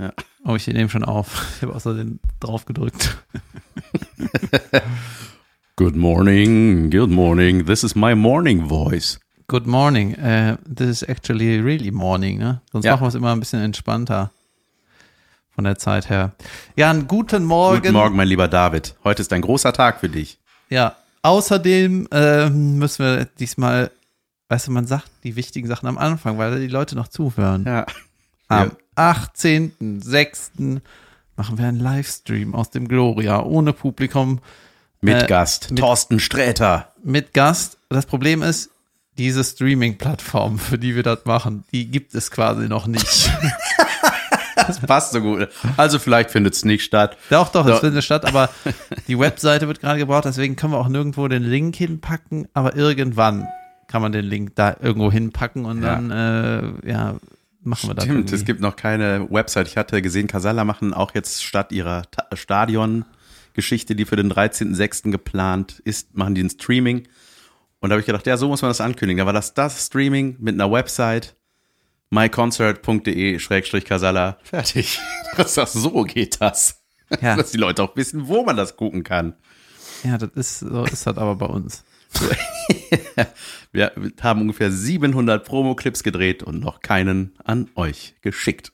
Ja. Oh, ich nehme schon auf. Ich habe außerdem drauf gedrückt. Good morning, good morning. This is my morning voice. Good morning. Uh, this is actually really morning, ne? Sonst Ja. machen wir es immer ein bisschen entspannter. Von der Zeit her. Ja, einen guten Morgen. Guten Morgen, mein lieber David. Heute ist ein großer Tag für dich. Ja, außerdem ähm, müssen wir diesmal, weißt du, man sagt die wichtigen Sachen am Anfang, weil die Leute noch zuhören. Ja. Am 18.06. machen wir einen Livestream aus dem Gloria ohne Publikum Mit Äh, Gast. mit- Thorsten Sträter. mit Gast. Das Problem ist, diese Streaming-Plattform, für die wir das machen, die gibt es quasi noch nicht. Das passt so gut. Also vielleicht findet es nicht statt. doch, doch, es findet statt, aber die Webseite wird gerade gebraucht, deswegen können wir auch nirgendwo den Link hinpacken, aber irgendwann kann man den Link da irgendwo hinpacken und Ja. dann, äh, ja, machen wir das. Stimmt, irgendwie. es gibt noch keine Website. Ich hatte gesehen, Casalla machen auch jetzt statt ihrer Ta- Stadion-Geschichte, die für den 13.06. geplant ist, machen die ein Streaming. Und da habe ich gedacht, ja, so muss man das ankündigen. Da war das das Streaming mit einer Website, myconcert.de-casalla. Fertig. Das ist, so geht das. Ja. Dass die Leute auch wissen, wo man das gucken kann. Ja, das ist, so ist das aber bei uns. Wir haben ungefähr 700 Promo-Clips gedreht und noch keinen an euch geschickt.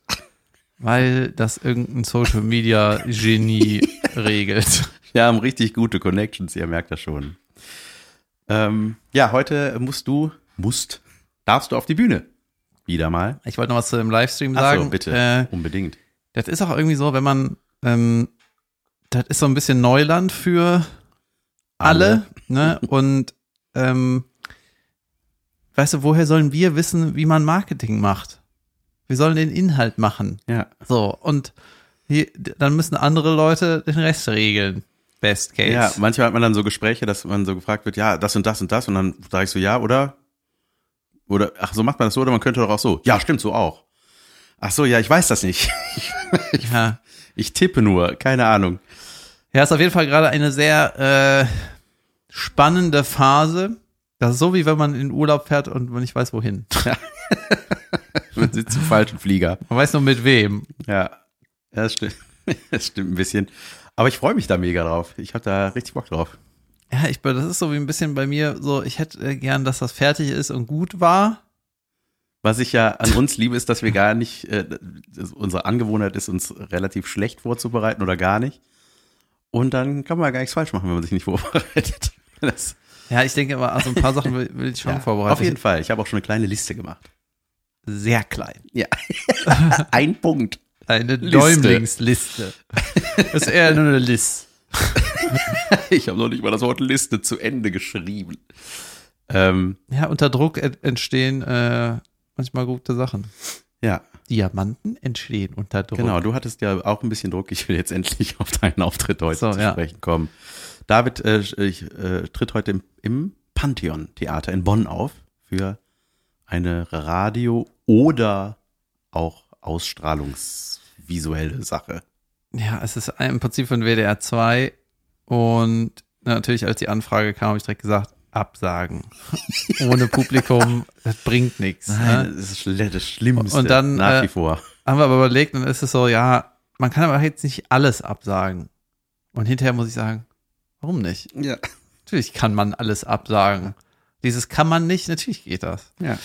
Weil das irgendein Social Media Genie regelt. Wir haben richtig gute Connections, ihr merkt das schon. Ähm, ja, heute musst du, musst, darfst du auf die Bühne. Wieder mal. Ich wollte noch was zu dem Livestream Ach sagen. so, bitte. Äh, Unbedingt. das ist auch irgendwie so, wenn man, ähm, das ist so ein bisschen Neuland für alle, ne? Und ähm, weißt du, woher sollen wir wissen, wie man Marketing macht? Wir sollen den Inhalt machen. Ja. So, und hier, dann müssen andere Leute den Rest regeln. Best case. Ja, manchmal hat man dann so Gespräche, dass man so gefragt wird, ja, das und das und das und dann sage ich so, ja, oder? Oder, ach, so macht man das so, oder man könnte doch auch so. Ja, stimmt, so auch. Ach so, ja, ich weiß das nicht. ja. Ich tippe nur, keine Ahnung. Ja, ist auf jeden Fall gerade eine sehr äh, spannende Phase. Das ist so, wie wenn man in Urlaub fährt und man nicht weiß, wohin. Man sitzt im falschen Flieger. Man weiß nur mit wem. Ja, das stimmt. Das stimmt ein bisschen. Aber ich freue mich da mega drauf. Ich habe da richtig Bock drauf. Ja, ich, das ist so wie ein bisschen bei mir so, ich hätte äh, gern, dass das fertig ist und gut war. Was ich ja an uns liebe, ist, dass wir gar nicht, äh, unsere Angewohnheit ist, uns relativ schlecht vorzubereiten oder gar nicht. Und dann kann man gar nichts falsch machen, wenn man sich nicht vorbereitet. Das, Ja, ich denke aber, also ein paar Sachen will, will ich schon ja, vorbereiten. auf jeden Fall. Ich habe auch schon eine kleine Liste gemacht. Sehr klein. Ja. Ein Punkt. Eine Liste. Däumlingsliste. Das ist eher nur eine List. Ich habe noch nicht mal das Wort Liste zu Ende geschrieben. Ähm, Ja, unter Druck ent- entstehen äh, manchmal gute Sachen. ja, Diamanten entstehen unter Druck. genau. Du hattest ja auch ein bisschen Druck. Ich will jetzt endlich auf deinen Auftritt heute So, zu ja. sprechen kommen. David äh, ich, äh, tritt heute im, im Pantheon-Theater in Bonn auf für eine Radio- oder auch ausstrahlungsvisuelle Sache. Ja, es ist im Prinzip von WDR 2 und natürlich, als die Anfrage kam, habe ich direkt gesagt, absagen. Ohne Publikum, das bringt nichts. Nein, Ne? das ist das Schlimmste Und dann, nach äh, wie vor. Haben wir aber überlegt, dann ist es so, ja, man kann aber jetzt nicht alles absagen. Und hinterher muss ich sagen, warum nicht? Ja. Natürlich kann man alles absagen. Dieses kann man nicht, natürlich geht das. ja.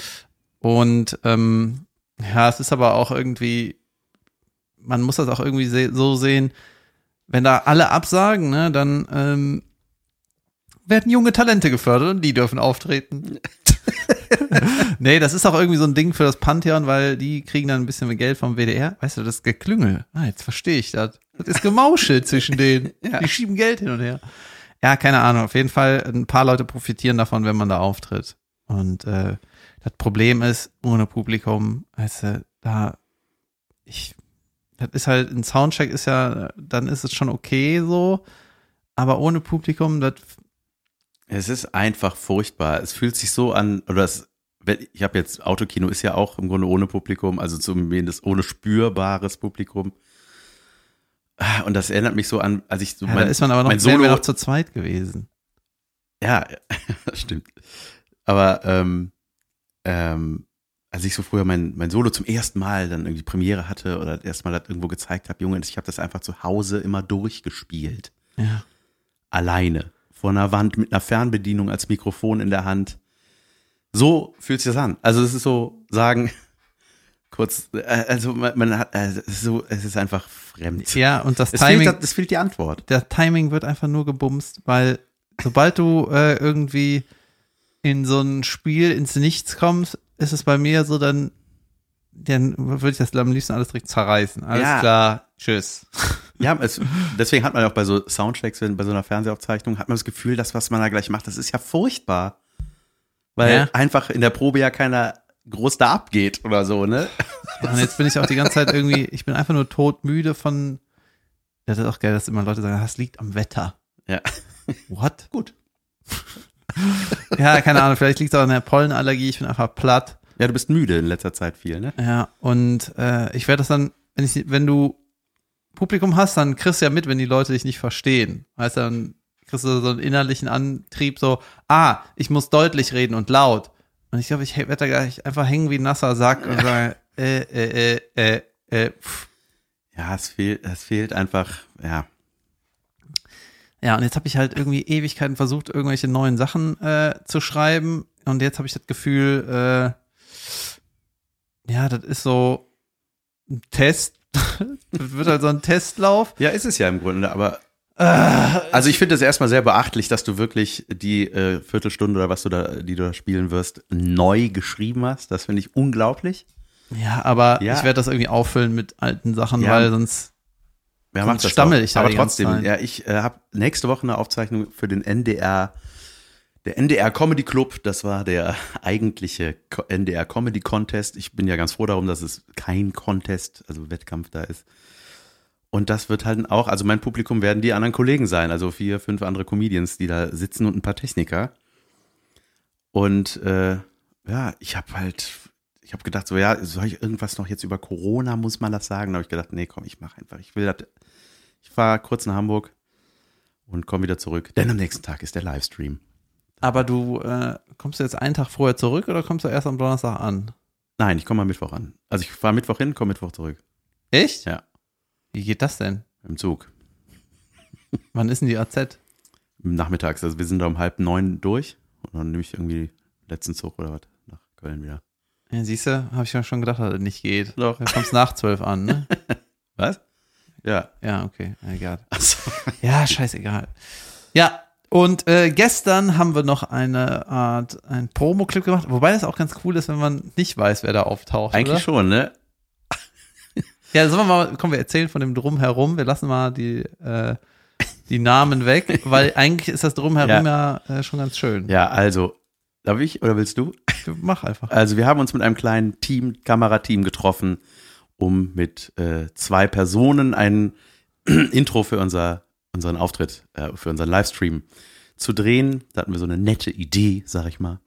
Und ähm, ja, es ist aber auch irgendwie, man muss das auch irgendwie se so sehen, wenn da alle absagen, ne, dann ähm, werden junge Talente gefördert und die dürfen auftreten. nee, das ist auch irgendwie so ein Ding für das Pantheon, weil die kriegen dann ein bisschen mehr Geld vom WDR. Weißt du, das Geklüngel. Ah, jetzt verstehe ich das. Das ist Gemauschel zwischen denen. Ja. Die schieben Geld hin und her. Ja, keine Ahnung. Auf jeden Fall, ein paar Leute profitieren davon, wenn man da auftritt. Und äh, das Problem ist, ohne Publikum, weißt du, da, ich, das ist halt, ein Soundcheck ist ja, dann ist es schon okay so, aber ohne Publikum, das, Es ist einfach furchtbar. Es fühlt sich so an, oder es, ich habe jetzt, Autokino ist ja auch im Grunde ohne Publikum, also zumindest ohne spürbares Publikum. Und das erinnert mich so an, als ich so ja, da ist man aber noch, mein Solo, noch zu zweit gewesen. ja, stimmt. Aber ähm, ähm, als ich so früher mein, mein Solo zum ersten Mal dann irgendwie Premiere hatte oder das erste Mal das irgendwo gezeigt habe, Junge, ich habe das einfach zu Hause immer durchgespielt. Ja. Alleine. Vor einer Wand mit einer Fernbedienung als Mikrofon in der Hand. So fühlt sich das an. Also es ist so sagen, kurz, äh, also man, man hat, es ist so, es ist einfach fremd. Ja, und das Es Timing, fehlt, es fehlt die Antwort. der Timing wird einfach nur gebumst, weil sobald du äh, irgendwie in so ein Spiel ins Nichts kommst, ist es bei mir so, dann, dann würde ich das am liebsten alles direkt zerreißen. Alles Ja. klar, tschüss. Ja, es, deswegen hat man ja auch bei so Soundchecks, wenn, bei so einer Fernsehaufzeichnung, hat man das Gefühl, das, was man da gleich macht, das ist ja furchtbar. Weil Ja. einfach in der Probe ja keiner groß da abgeht oder so, ne? Und jetzt bin ich auch die ganze Zeit irgendwie, ich bin einfach nur todmüde von, das ist auch geil, dass immer Leute sagen, das liegt am Wetter. Ja. What? Gut. ja, keine Ahnung, vielleicht liegt es auch an der Pollenallergie, ich bin einfach platt. Ja, du bist müde in letzter Zeit viel, ne? Ja, und äh, ich werde das dann, wenn ich, wenn du Publikum hast, dann kriegst du ja mit, wenn die Leute dich nicht verstehen. Weißt du, dann kriegst du so einen innerlichen Antrieb, so, ah, ich muss deutlich reden und laut. Und ich glaube, ich werde da gleich einfach hängen wie ein nasser Sack und sagen, äh, äh, äh, äh, äh, pff. Ja, es fehlt, es fehlt einfach, ja. Ja, und jetzt habe ich halt irgendwie Ewigkeiten versucht, irgendwelche neuen Sachen äh, zu schreiben. Und jetzt habe ich das Gefühl, äh, ja, das ist so ein Test. das wird halt so ein Testlauf. Ja, ist es ja im Grunde, aber also ich finde es erstmal sehr beachtlich, dass du wirklich die äh, Viertelstunde oder was du da, die du da spielen wirst, neu geschrieben hast. Das finde ich unglaublich. Ja, aber Ja. ich werde das irgendwie auffüllen mit alten Sachen, Ja. weil sonst. Wer Sonst stammel ich da Aber trotzdem, ja, ich äh, habe nächste Woche eine Aufzeichnung für den NDR, der NDR Comedy Club. Das war der eigentliche NDR Comedy Contest. Ich bin ja ganz froh darum, dass es kein Contest, also Wettkampf da ist. Und das wird halt auch, also mein Publikum werden die anderen Kollegen sein, also vier, fünf andere Comedians, die da sitzen und ein paar Techniker. Und äh, ja, ich habe halt, ich habe gedacht, so ja, soll ich irgendwas noch jetzt über Corona, muss man das sagen? Da habe ich gedacht, nee, komm, ich mache einfach. Ich will das, ich fahre kurz nach Hamburg und komme wieder zurück. Denn am nächsten Tag ist der Livestream. Aber du, äh, kommst du jetzt einen Tag vorher zurück oder kommst du erst am Donnerstag an? Nein, ich komme am Mittwoch an. Also ich fahre Mittwoch hin, komme Mittwoch zurück. Echt? Ja. Wie geht das denn? Im Zug. Wann ist denn die AZ? Nachmittags. Also wir sind da um halb neun durch. Und dann nehme ich irgendwie letzten Zug oder was nach Köln wieder. Ja, siehst du, habe ich ja schon gedacht, dass das nicht geht. Doch. Du kommst nach zwölf an, ne? Was? Ja. Ja, okay, egal. Achso. Ja, scheißegal. Ja, und äh, gestern haben wir noch eine Art, ein Promo-Clip gemacht, wobei das auch ganz cool ist, wenn man nicht weiß, wer da auftaucht. Eigentlich oder? schon, ne? Ja, sollen wir mal, komm, wir erzählen von dem Drumherum, wir lassen mal die, äh, die Namen weg, weil eigentlich ist das Drumherum ja, äh, schon ganz schön. Ja, also, darf ich oder willst du? Mach einfach. Also wir haben uns mit einem kleinen Team, Kamerateam getroffen, um mit äh, zwei Personen ein Intro für unser, unseren Auftritt, äh, für unseren Livestream zu drehen. Da hatten wir so eine nette Idee, sag ich mal.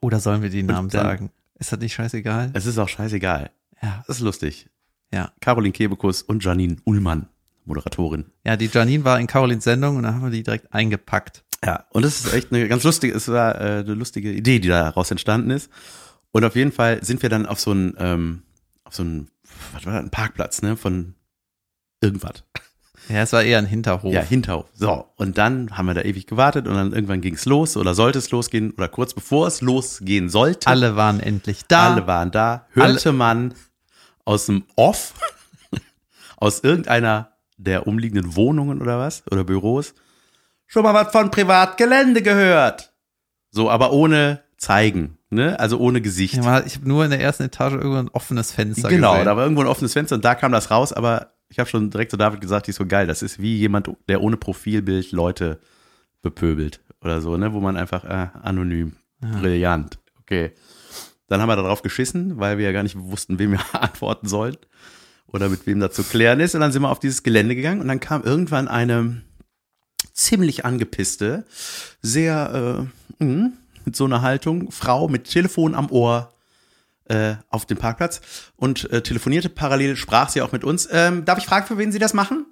Oder sollen wir die Namen dann- sagen? Ist das nicht scheißegal? Es ist auch scheißegal. Ja, Das ist lustig. Ja. Caroline Kebekus und Janine Ullmann, Moderatorin. Ja, die Janine war in Carolins Sendung und dann haben wir die direkt eingepackt. Ja, und es ist echt eine ganz lustige, es war äh, eine lustige Idee, die daraus entstanden ist. Und auf jeden Fall sind wir dann auf so einen, ähm, auf so einen, was war das, einen Parkplatz, ne, von irgendwas. Ja, es war eher ein Hinterhof. Ja, Hinterhof. So, und dann haben wir da ewig gewartet und dann irgendwann ging es los oder sollte es losgehen oder kurz bevor es losgehen sollte. Alle waren endlich da. Alle waren da. Hörte man aus dem Off, aus irgendeiner der umliegenden Wohnungen oder was, oder Büros, schon mal was von Privatgelände gehört. So, aber ohne zeigen, ne? Also ohne Gesicht. Ja, ich habe nur in der ersten Etage irgendwo ein offenes Fenster genau, gesehen. da war irgendwo ein offenes Fenster und da kam das raus, aber ich habe schon direkt zu David gesagt, die ist so geil. Das ist wie jemand, der ohne Profilbild Leute bepöbelt oder so, ne? Wo man einfach äh, anonym, brillant. Okay. Dann haben wir darauf geschissen, weil wir ja gar nicht wussten, wem wir antworten sollen oder mit wem da zu klären ist. Und dann sind wir auf dieses Gelände gegangen und dann kam irgendwann eine ziemlich angepisste, sehr äh, mh, mit so einer Haltung, Frau mit Telefon am Ohr äh, auf dem Parkplatz und äh, telefonierte parallel, sprach sie auch mit uns. Ähm, darf ich fragen, für wen Sie das machen?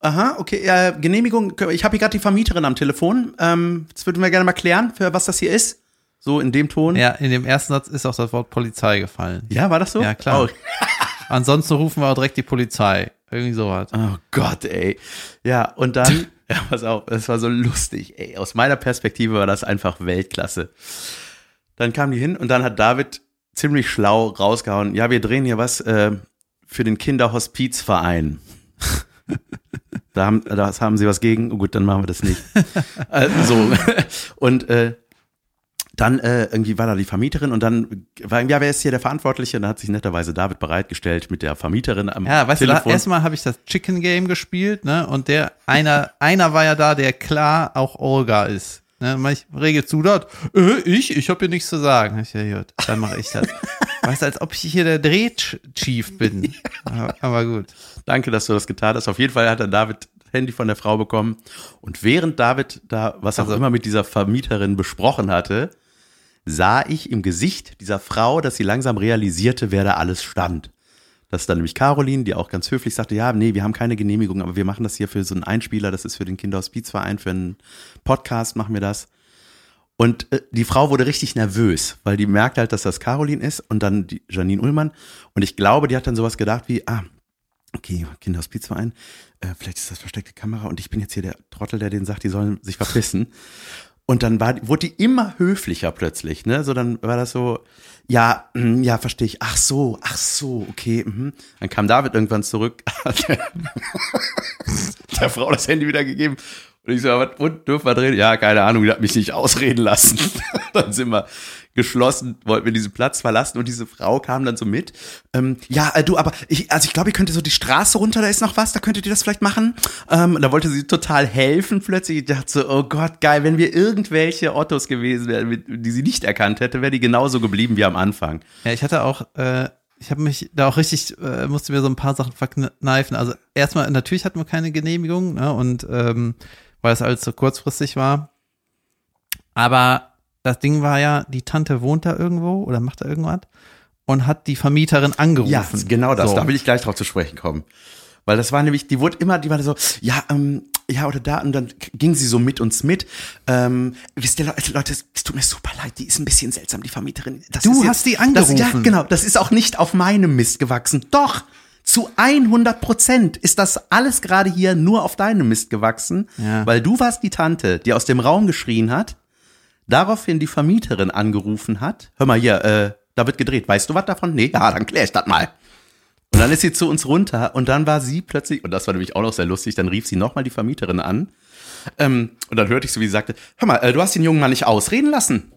Aha, okay, äh, Genehmigung, ich habe hier gerade die Vermieterin am Telefon. Ähm, das würden wir gerne mal klären, für was das hier ist. So in dem Ton? Ja, in dem ersten Satz ist auch das Wort Polizei gefallen. Ja, war das so? Ja, klar. Oh, Ansonsten rufen wir auch direkt die Polizei. Irgendwie sowas. oh Gott, ey. Ja, und dann, ja, pass auf, das war so lustig, ey. Aus meiner Perspektive war das einfach Weltklasse. Dann kamen die hin und dann hat David ziemlich schlau rausgehauen, ja, wir drehen hier was äh, für den Kinderhospizverein. da haben, das haben sie was gegen, gut, dann machen wir das nicht. also, und äh, dann äh, irgendwie war da die Vermieterin und dann war, ja, wer ist hier der Verantwortliche? Und dann hat sich netterweise David bereitgestellt mit der Vermieterin am Ja, weißt du, Telefon. da, erstmal habe ich das Chicken Game gespielt, ne? Und der einer, einer war ja da, der klar auch Olga ist. Ne? Ich rege zu dort, äh, ich, ich habe hier nichts zu sagen. Ich, ja, gut, dann mache ich das. weißt du, als ob ich hier der Drehchief bin. Aber, aber gut. Danke, dass du das getan hast. Auf jeden Fall hat dann David Handy von der Frau bekommen. Und während David da, was auch Also- immer mit dieser Vermieterin besprochen hatte, sah ich im Gesicht dieser Frau, dass sie langsam realisierte, wer da alles stand. Das ist dann nämlich Caroline, die auch ganz höflich sagte, ja, nee, wir haben keine Genehmigung, aber wir machen das hier für so einen Einspieler, das ist für den Kinderhospizverein, für einen Podcast machen wir das. Und äh, die Frau wurde richtig nervös, weil die merkt halt, dass das Caroline ist und dann die Janine Ullmann. Und ich glaube, die hat dann sowas gedacht wie, ah, okay, Kinderhospizverein, äh, vielleicht ist das versteckte Kamera und ich bin jetzt hier der Trottel, der denen sagt, die sollen sich verpissen. Und dann war, wurde die immer höflicher plötzlich, ne? So, dann war das so, ja, mm, ja, verstehe ich. Ach so, ach so, okay. Mhm. Dann kam David irgendwann zurück, hat der, der Frau das Handy wieder gegeben. Und ich so, was, und, dürfen wir drehen? Ja, keine Ahnung, die hat mich nicht ausreden lassen. dann sind wir geschlossen, wollten wir diesen Platz verlassen und diese Frau kam dann so mit. Ähm, ja, äh, du, aber ich, also ich glaube, ihr könntet so die Straße runter, da ist noch was, da könntet ihr das vielleicht machen. Ähm, und da wollte sie total helfen plötzlich. Ich dachte so, oh Gott, geil, wenn wir irgendwelche Ottos gewesen wären, die sie nicht erkannt hätte, wäre die genauso geblieben wie am Anfang. Ja, ich hatte auch, äh, ich habe mich da auch richtig, äh, musste mir so ein paar Sachen verkneifen. Also erstmal, natürlich hatten wir keine Genehmigung, ne? Und ähm, weil es alles so kurzfristig war. Aber das Ding war ja, die Tante wohnt da irgendwo oder macht da irgendwas und hat die Vermieterin angerufen. Ja, genau das. So. Da will ich gleich drauf zu sprechen kommen. Weil das war nämlich, die wurde immer, die war so, ja, ähm, ja, oder da, und dann ging sie so mit uns mit. Ähm, wisst ihr, Leute, es tut mir super leid, die ist ein bisschen seltsam, die Vermieterin. Das Du hast die Das, ja, angerufen. genau, das ist auch nicht auf meinem Mist gewachsen. Doch, zu 100 Prozent ist das alles gerade hier nur auf deinem Mist gewachsen, Ja. weil du warst die Tante, die aus dem Raum geschrien hat, daraufhin die Vermieterin angerufen hat. Hör mal hier, äh, da wird gedreht. Weißt du was davon? Nee, ja, dann klär ich das mal. Und dann ist sie zu uns runter und dann war sie plötzlich, und das war nämlich auch noch sehr lustig, dann rief sie nochmal die Vermieterin an. Ähm, und dann hörte ich so, wie sie sagte, hör mal, äh, du hast den jungen Mann nicht ausreden lassen.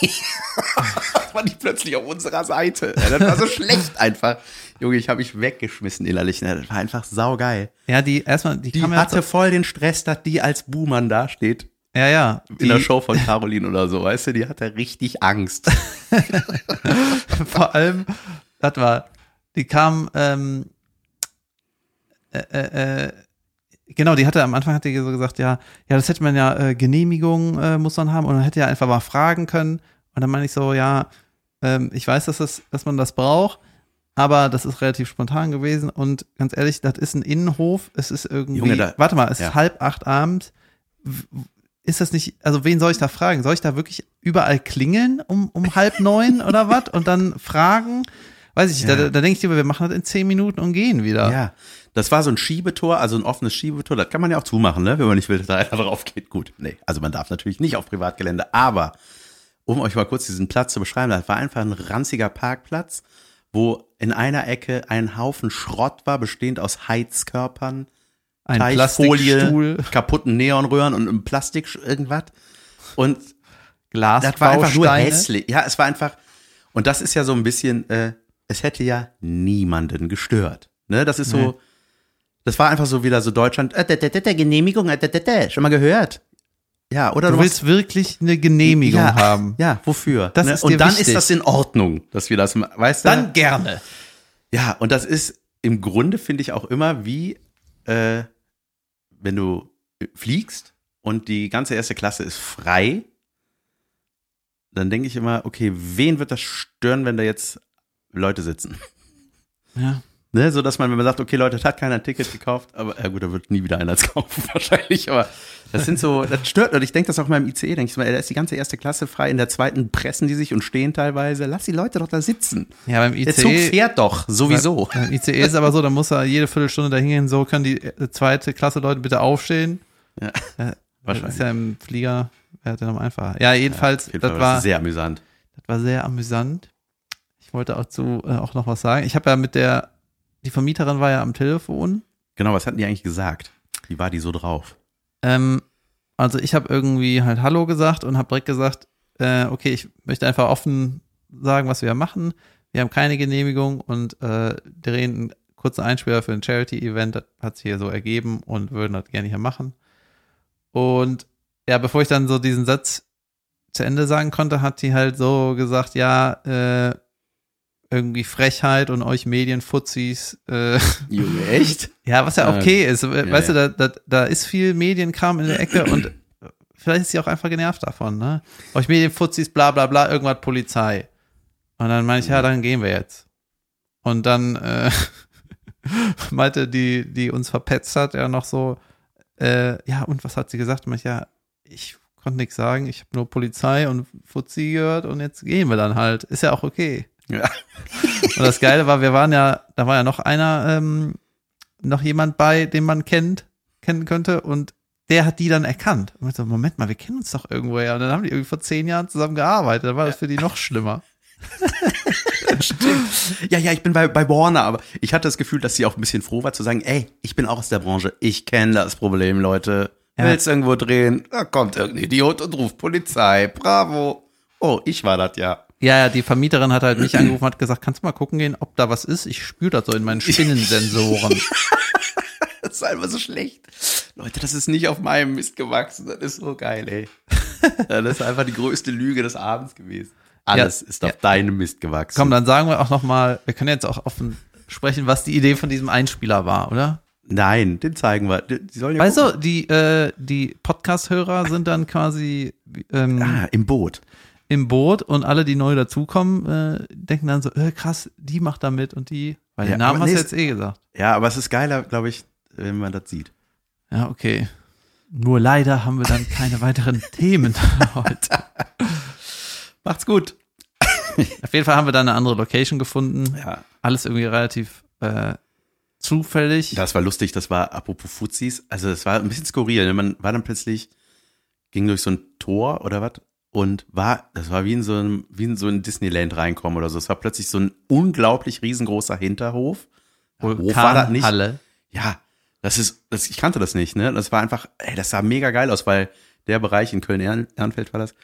das war die plötzlich auf unserer Seite. Ja, das war so schlecht einfach. Junge, ich habe mich weggeschmissen innerlich. ne? Das war einfach saugeil. Ja, die erstmal, die, Die hatte voll den Stress, dass die als Buhmann dasteht. Ja, ja, In die, der Show von Caroline oder so, weißt du, die hatte richtig Angst. vor allem, das war, die kam, ähm, äh, äh, äh, genau, die hatte am Anfang hat die so gesagt, ja, ja, das hätte man ja äh, Genehmigung äh, muss man haben und dann hätte ja einfach mal fragen können und dann meine ich so, ja, ähm, ich weiß, dass das, dass man das braucht, aber das ist relativ spontan gewesen und ganz ehrlich, das ist ein Innenhof, es ist irgendwie, Junge, da- warte mal, es ja. ist halb acht abends. Ist das nicht, also wen soll ich da fragen? Soll ich da wirklich überall klingeln um, um halb neun oder was und dann fragen? Weiß ich, Ja. da, da denke ich lieber, wir machen das in zehn Minuten und gehen wieder. Ja, das war so ein Schiebetor, also ein offenes Schiebetor. Das kann man ja auch zumachen, ne? wenn man nicht will, dass da einer drauf geht. Gut, nee, also man darf natürlich nicht auf Privatgelände. Aber um euch mal kurz diesen Platz zu beschreiben, das war einfach ein ranziger Parkplatz, wo in einer Ecke ein Haufen Schrott war, bestehend aus Heizkörpern, Ein Plastikstuhl, kaputten Neonröhren und einem Plastik irgendwas. Und Glas, das war einfach nur hässlich. Ja, es war einfach, und das ist ja so ein bisschen, äh, es hätte ja niemanden gestört. Ne, das ist so, Nee. das war einfach so wieder so Deutschland, äh, d- d- d- d- Genehmigung, äh, schon mal gehört. Ja, oder Du du willst wirklich eine Genehmigung ja, haben. Ja, wofür? Das ne? ist und dann wichtig. ist das in Ordnung, dass wir das, weißt du? Dann gerne. Ja, und das ist im Grunde, finde ich auch immer wie, äh, wenn du fliegst und die ganze erste Klasse ist frei, dann denke ich immer, okay, wen wird das stören, wenn da jetzt Leute sitzen? Ja. Ne, so dass man, wenn man sagt, okay, Leute, es hat keiner ein Ticket gekauft, aber ja gut, da wird nie wieder einer es kaufen wahrscheinlich, aber das sind so, das stört, und ich denke das auch mal im ICE, denke ich mal, da ist die ganze erste Klasse frei, in der zweiten pressen die sich und stehen teilweise, lass die Leute doch da sitzen. Ja, beim Der Zug ICE, fährt doch, sowieso. beim ICE ist aber so, da muss er jede Viertelstunde da hingehen, so können die äh, zweite Klasse Leute bitte aufstehen. Ja. Äh, Das Wahrscheinlich. ist ja im Flieger, wäre dann noch einfacher. Ja, jedenfalls, jeden das Fall war, sehr amüsant. das war sehr amüsant. Ich wollte auch zu, äh, auch noch was sagen. Ich habe ja mit der, die Vermieterin war ja am Telefon. Genau, was hatten die eigentlich gesagt? Wie war die so drauf? Ähm, also ich habe irgendwie halt Hallo gesagt und habe direkt gesagt, äh, okay, ich möchte einfach offen sagen, was wir machen. Wir haben keine Genehmigung und äh, drehen einen kurzen Einspieler für ein Charity-Event. Das hat sich hier so ergeben und würden das gerne hier machen. Und ja, bevor ich dann so diesen Satz zu Ende sagen konnte, hat die halt so gesagt, ja, äh, irgendwie Frechheit und euch Medienfuzis, äh, Junge, echt? ja, was ja Ja. okay ist. Weißt ja. du, da, da, da ist viel Medienkram in der Ecke und vielleicht ist sie auch einfach genervt davon, ne? Euch Medienfuzis, bla bla bla, irgendwas Polizei. Und dann meine ich, ja, dann gehen wir jetzt. Und dann äh, meinte die, die uns verpetzt hat, ja noch so, äh, ja, und was hat sie gesagt? Meinte ich, ja, ich konnte nichts sagen, ich habe nur Polizei und Fuzzi gehört und jetzt gehen wir dann halt. Ist ja auch okay. Ja. Und das Geile war, wir waren ja, da war ja noch einer, ähm, noch jemand bei, den man kennt, kennen könnte und der hat die dann erkannt. Und ich so, Moment mal, wir kennen uns doch irgendwoher. Und dann haben die irgendwie vor zehn Jahren zusammen gearbeitet. Dann war das für die noch schlimmer. Ja, ja, ich bin bei, bei Warner, aber ich hatte das Gefühl, dass sie auch ein bisschen froh war zu sagen, ey, ich bin auch aus der Branche, ich kenne das Problem, Leute. Ja. Willst irgendwo drehen? Da kommt irgendein Idiot und ruft Polizei. Bravo. Oh, ich war das ja. Ja, ja, die Vermieterin hat halt mich angerufen und hat gesagt, kannst du mal gucken gehen, ob da was ist? Ich spüre das so in meinen Spinnensensoren. Das ist einfach so schlecht. Leute, das ist nicht auf meinem Mist gewachsen. Das ist so geil, ey. Ja, Das ist einfach die größte Lüge des Abends gewesen. Alles ist auf ja. deinem Mist gewachsen. Komm, dann sagen wir auch noch mal, wir können jetzt auch offen sprechen, was die Idee von diesem Einspieler war, oder? Nein, den zeigen wir. Die die sollen ja Weißt gucken. du, die, äh, die Podcast-Hörer sind dann quasi ähm, Ah, im Boot. Im Boot und alle, die neu dazukommen, äh, denken dann so, äh, krass, die macht da mit und die, weil Ja, den Namen aber hast du jetzt eh gesagt. Ja, aber es ist geiler, glaube ich, wenn man das sieht. Ja, okay. Nur leider haben wir dann keine weiteren Themen heute. Macht's gut. Auf jeden Fall haben wir dann eine andere Location gefunden. Ja. Alles irgendwie relativ äh, zufällig. Das war lustig, das war apropos Fuzis. Also es war ein bisschen skurril. Man war dann plötzlich, ging durch so ein Tor oder was und war, das war wie in so einem, wie in so ein Disneyland reinkommen oder so. Es war plötzlich so ein unglaublich riesengroßer Hinterhof. Hof war das nicht. Halle. Ja, das ist, das, ich kannte das nicht, ne? Das war einfach, ey, das sah mega geil aus, weil der Bereich in Köln-Ehrenfeld war das,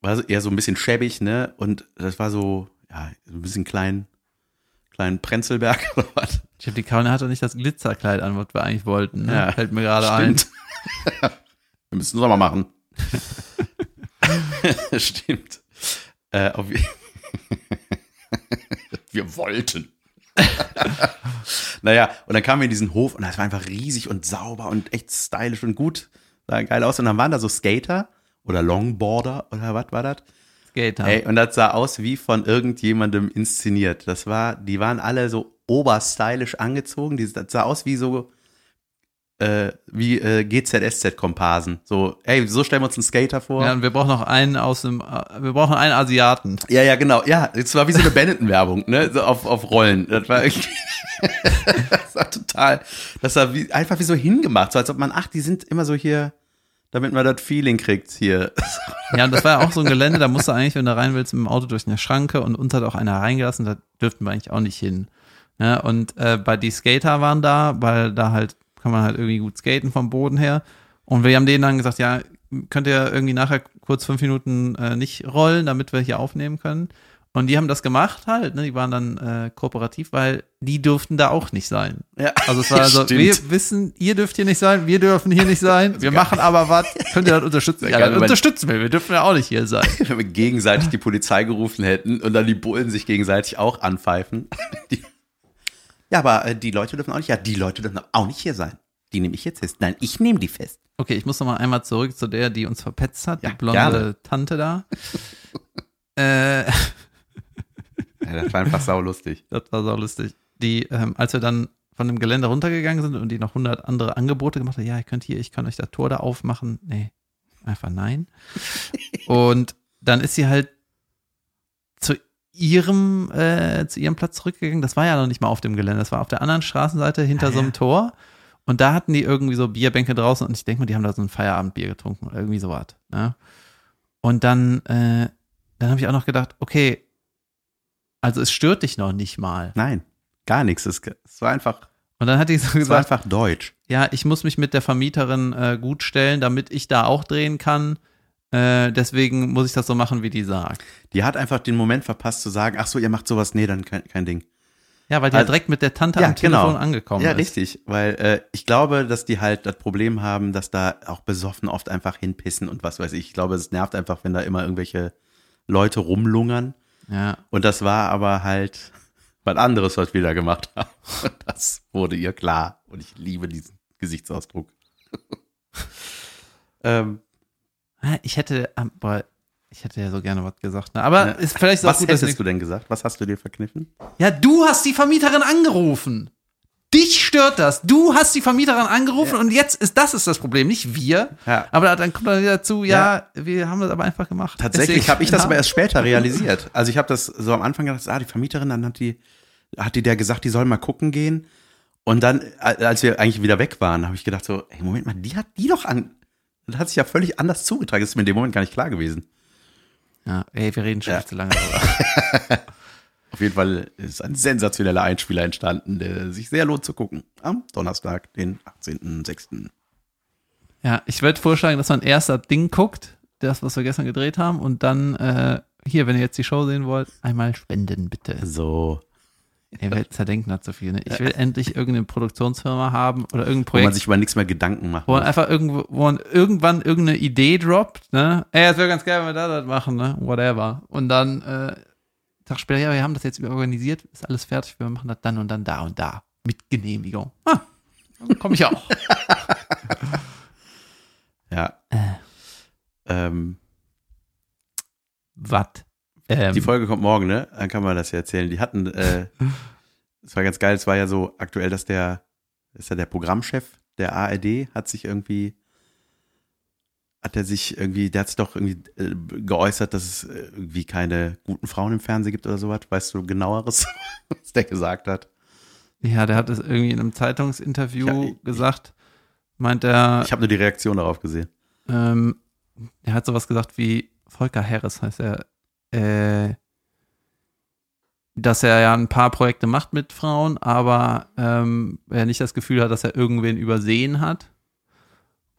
war eher so ein bisschen schäbig, ne? Und das war so, ja, so ein bisschen klein, klein Prenzlberg oder was. Ich habe die Kaune hatte nicht das Glitzerkleid an, was wir eigentlich wollten. Ne? Ja, Fällt mir gerade ein. Wir müssen es nochmal machen. Stimmt. Äh, wir wollten. naja, und dann kamen wir in diesen Hof und das war einfach riesig und sauber und echt stylisch und gut. Sah geil aus. Und dann waren da so Skater oder Longboarder oder was war das? Skater. Ey, und das sah aus wie von irgendjemandem inszeniert. Das war, die waren alle so oberstylisch angezogen. Die, das sah aus wie so, äh, wie äh, GZSZ-Komparsen. So, ey, so stellen wir uns einen Skater vor. Ja, Ja, und wir brauchen noch einen aus dem, äh, wir brauchen einen Asiaten. ja, genau. Ja, es war wie so eine Benetton-Werbung, ne? So auf, auf Rollen. Das war irgendwie, das war total, das war wie, einfach wie so hingemacht. So als ob man, ach, die sind immer so hier, damit man das Feeling kriegt hier. Ja, und das war ja auch so ein Gelände, da musst du eigentlich, wenn du rein willst, mit dem Auto durch eine Schranke und uns hat auch einer reingelassen, da dürften wir eigentlich auch nicht hin. Ja, und äh, bei die Skater waren da, weil da halt kann man halt irgendwie gut skaten vom Boden her. Und wir haben denen dann gesagt, ja, könnt ihr irgendwie nachher kurz fünf Minuten äh, nicht rollen, damit wir hier aufnehmen können. Und die haben das gemacht halt, ne? Die waren dann äh, kooperativ, weil die durften da auch nicht sein. Ja, Also es war so, stimmt. wir wissen, ihr dürft hier nicht sein, wir dürfen hier nicht sein, wir machen aber was, könnt ihr das unterstützen? Ja, dann unterstützen wir, wir dürfen ja auch nicht hier sein. wenn wir gegenseitig die Polizei gerufen hätten und dann die Bullen sich gegenseitig auch anpfeifen. Die, ja, aber äh, die Leute dürfen auch nicht, ja, die Leute dürfen auch nicht hier sein. Die nehme ich jetzt fest. Nein, ich nehme die fest. Okay, ich muss noch mal einmal zurück zu der, die uns verpetzt hat, Ja, die blonde gerne. Tante da. äh, Ja, das war einfach saulustig. das war so lustig. die, ähm, als wir dann von dem Gelände runtergegangen sind und die noch 100 andere Angebote gemacht haben, ja, ihr könnt hier, ich kann euch das Tor da aufmachen. Nee, einfach nein. und dann ist sie halt ihrem, äh, zu ihrem Platz zurückgegangen. Das war ja noch nicht mal auf dem Gelände, das war auf der anderen Straßenseite hinter Ah, so einem ja. Tor. Und da hatten die irgendwie so Bierbänke draußen und ich denke mal, die haben da so ein Feierabendbier getrunken oder irgendwie sowas. Ne? Und dann, äh, dann habe ich auch noch gedacht, okay, also es stört dich noch nicht mal. Nein, gar nichts. Es, es war einfach, Und dann hat die so es war gesagt, einfach deutsch. ja, ich muss mich mit der Vermieterin äh, gut stellen, damit ich da auch drehen kann. Äh, deswegen muss ich das so machen, wie die sagt. Die hat einfach den Moment verpasst zu sagen, ach so, ihr macht sowas, nee, dann kein, kein Ding. Ja, weil die Also- ja direkt mit der Tante Ja, am Telefon genau. angekommen ja, ist. richtig, weil äh, ich glaube, dass die halt das Problem haben, dass da auch besoffen oft einfach hinpissen und was weiß ich. Ich glaube, es nervt einfach, wenn da immer irgendwelche Leute rumlungern. Ja. Und das war aber halt was anderes, was wir da gemacht haben. Und das wurde ihr klar. Und ich liebe diesen Gesichtsausdruck. ähm, Ich hätte, ähm, boah, ich hätte ja so gerne was gesagt. Ne? Aber Ja. ist vielleicht ist auch was gut, dass hättest wir- du denn gesagt? Was hast du dir verkniffen? Ja, du hast die Vermieterin angerufen. Dich stört das. Du hast die Vermieterin angerufen und jetzt ist das ist das Problem, nicht wir. Ja. Aber dann kommt dann wieder dazu, ja, wir haben das aber einfach gemacht. Tatsächlich habe ich das ja. aber erst später realisiert. Also ich habe das so am Anfang gedacht, ah, die Vermieterin, dann hat die, hat die der gesagt, die soll mal gucken gehen. Und dann, als wir eigentlich wieder weg waren, habe ich gedacht so, ey, Moment mal, die hat die doch an. Das hat sich ja völlig anders zugetragen. Das ist mir in dem Moment gar nicht klar gewesen. Ja, ey, wir reden schon Ja. zu lange darüber. Auf jeden Fall ist ein sensationeller Einspieler entstanden, der sich sehr lohnt zu gucken. Am Donnerstag, den 18.06. Ja, ich würde vorschlagen, dass man erst das Ding guckt, das, was wir gestern gedreht haben, und dann äh, hier, wenn ihr jetzt die Show sehen wollt, einmal spenden, bitte. So, Ihr werdet zerdenken hat so viel. Ne? Ich will endlich irgendeine Produktionsfirma haben oder irgendein wo man Projekt, sich über nichts mehr Gedanken macht. wo man einfach irgendwo, wo man irgendwann irgendeine Idee droppt, ne? Ey, es wäre ganz geil, wenn wir da das machen, ne? Whatever. Und dann, äh, Tag später, ja, wir haben das jetzt organisiert, ist alles fertig, wir machen das dann und dann da und da. Mit Genehmigung. Ah, dann komme ich auch. Ja. Äh. Ähm, Was? Ähm, Die Folge kommt morgen, ne? Dann kann man das ja erzählen. Die hatten, äh, es war ganz geil, es war ja so aktuell, dass der, ist ja der Programmchef der ARD, hat sich irgendwie, hat er sich irgendwie, der hat sich doch irgendwie äh, geäußert, dass es äh, irgendwie keine guten Frauen im Fernsehen gibt oder sowas. Weißt du genaueres, was der gesagt hat? ja, der hat es irgendwie in einem Zeitungsinterview Ja, ich- gesagt, meint er, Ich habe nur die Reaktion darauf gesehen. Ähm, er hat sowas gesagt wie Volker Harris heißt er, äh, dass er ja ein paar Projekte macht mit Frauen, aber ähm, er nicht das Gefühl hat, dass er irgendwen übersehen hat.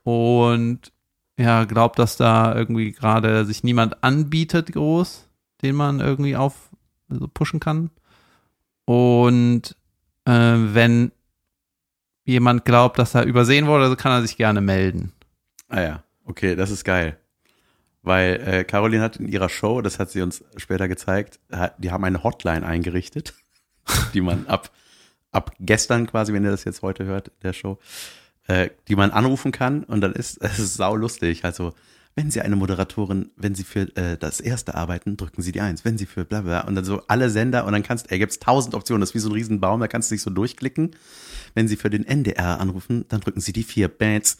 Und ja, glaubt, dass da irgendwie gerade sich niemand anbietet, groß, den man irgendwie auf also pushen kann. Und äh, wenn jemand glaubt, dass er übersehen wurde, kann er sich gerne melden. Ah ja, okay, das ist geil. Weil äh, Caroline hat in ihrer Show, das hat sie uns später gezeigt, die haben eine Hotline eingerichtet, die man ab, ab gestern quasi, wenn ihr das jetzt heute hört, der Show, äh, die man anrufen kann und dann ist es sau lustig. Also, wenn Sie eine Moderatorin, wenn Sie für äh, das erste arbeiten, drücken Sie die Eins. Wenn Sie für bla bla und dann so alle Sender und dann kannst, ey, gibt's tausend Optionen, das ist wie so ein Riesenbaum, da kannst du dich so durchklicken. Wenn Sie für den NDR anrufen, dann drücken Sie die vier Bands.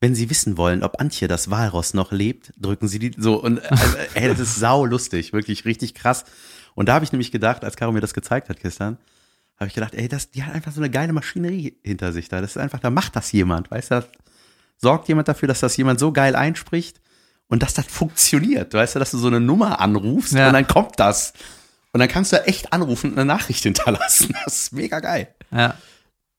Wenn Sie wissen wollen, ob Antje das Walross noch lebt, drücken Sie die so und äh, ey, das ist sau lustig, wirklich richtig krass. Und da habe ich nämlich gedacht, als Caro mir das gezeigt hat gestern, habe ich gedacht, ey, das, die hat einfach so eine geile Maschinerie hinter sich da. Das ist einfach, da macht das jemand, weißt du? Da sorgt jemand dafür, dass das jemand so geil einspricht und dass das funktioniert, weißt du, dass du so eine Nummer anrufst Ja. und dann kommt das. Und dann kannst du echt anrufen und eine Nachricht hinterlassen. Das ist mega geil. Ja.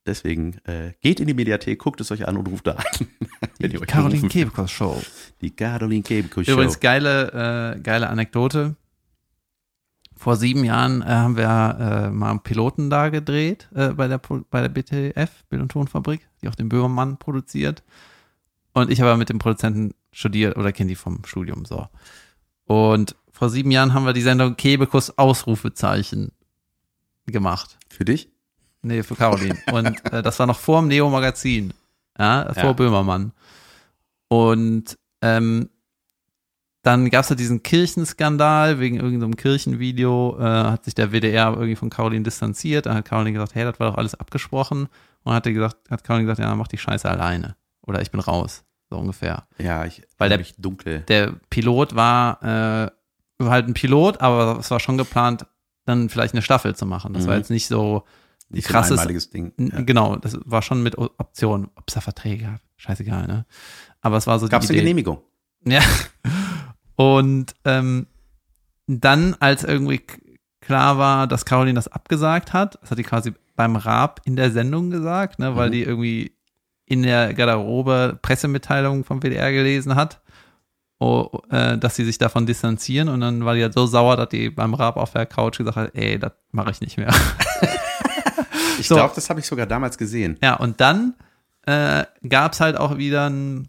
Deswegen äh, geht in die Mediathek, guckt es euch an und ruft da an. wenn ihr euch Caroline. Kebekus Show. Die Caroline Kebekus Show. Übrigens geile, äh, geile Anekdote. Vor sieben Jahren äh, haben wir äh, mal einen Piloten da gedreht äh, bei, der, bei der BTF, Bild- und Tonfabrik, die auch den Böhmermann produziert. Und ich habe mit dem Produzenten studiert oder kenne die vom Studium so. Und vor sieben Jahren haben wir die Sendung Kebekus Ausrufezeichen gemacht. Für dich? Nee, für Caroline. Und äh, das war noch vor dem Neo-Magazin. Ja, vor Ja. Böhmermann. Und ähm, dann gab es ja diesen Kirchenskandal wegen irgendeinem Kirchenvideo, äh, hat sich der WDR irgendwie von Caroline distanziert. Dann hat Caroline gesagt, hey, das war doch alles abgesprochen. Und hat, gesagt, hat Caroline gesagt, ja, dann mach die Scheiße alleine. Oder ich bin raus. So ungefähr. Ja, ich Weil der- mich dunkel. Der Pilot war, äh, war halt ein Pilot, aber es war schon geplant, dann vielleicht eine Staffel zu machen. Das war Mhm. jetzt nicht so Nicht so ein einmaliges Ding. Ja. Genau, das war schon mit O- Option, ob es da Verträge gab. Scheißegal, ne? Aber es war so Gab es die eine Idee. Genehmigung? Ja. Und ähm, dann, als irgendwie klar war, dass Caroline das abgesagt hat, das hat die quasi beim Raab in der Sendung gesagt, ne, weil Mhm. die irgendwie in der Garderobe Pressemitteilungen vom WDR gelesen hat, oh, äh, dass sie sich davon distanzieren und dann war die halt so sauer, dass die beim Raab auf der Couch gesagt hat, ey, das mache ich nicht mehr. Ich So. glaube, das habe ich sogar damals gesehen. Ja, und dann äh, gab es halt auch wieder ein,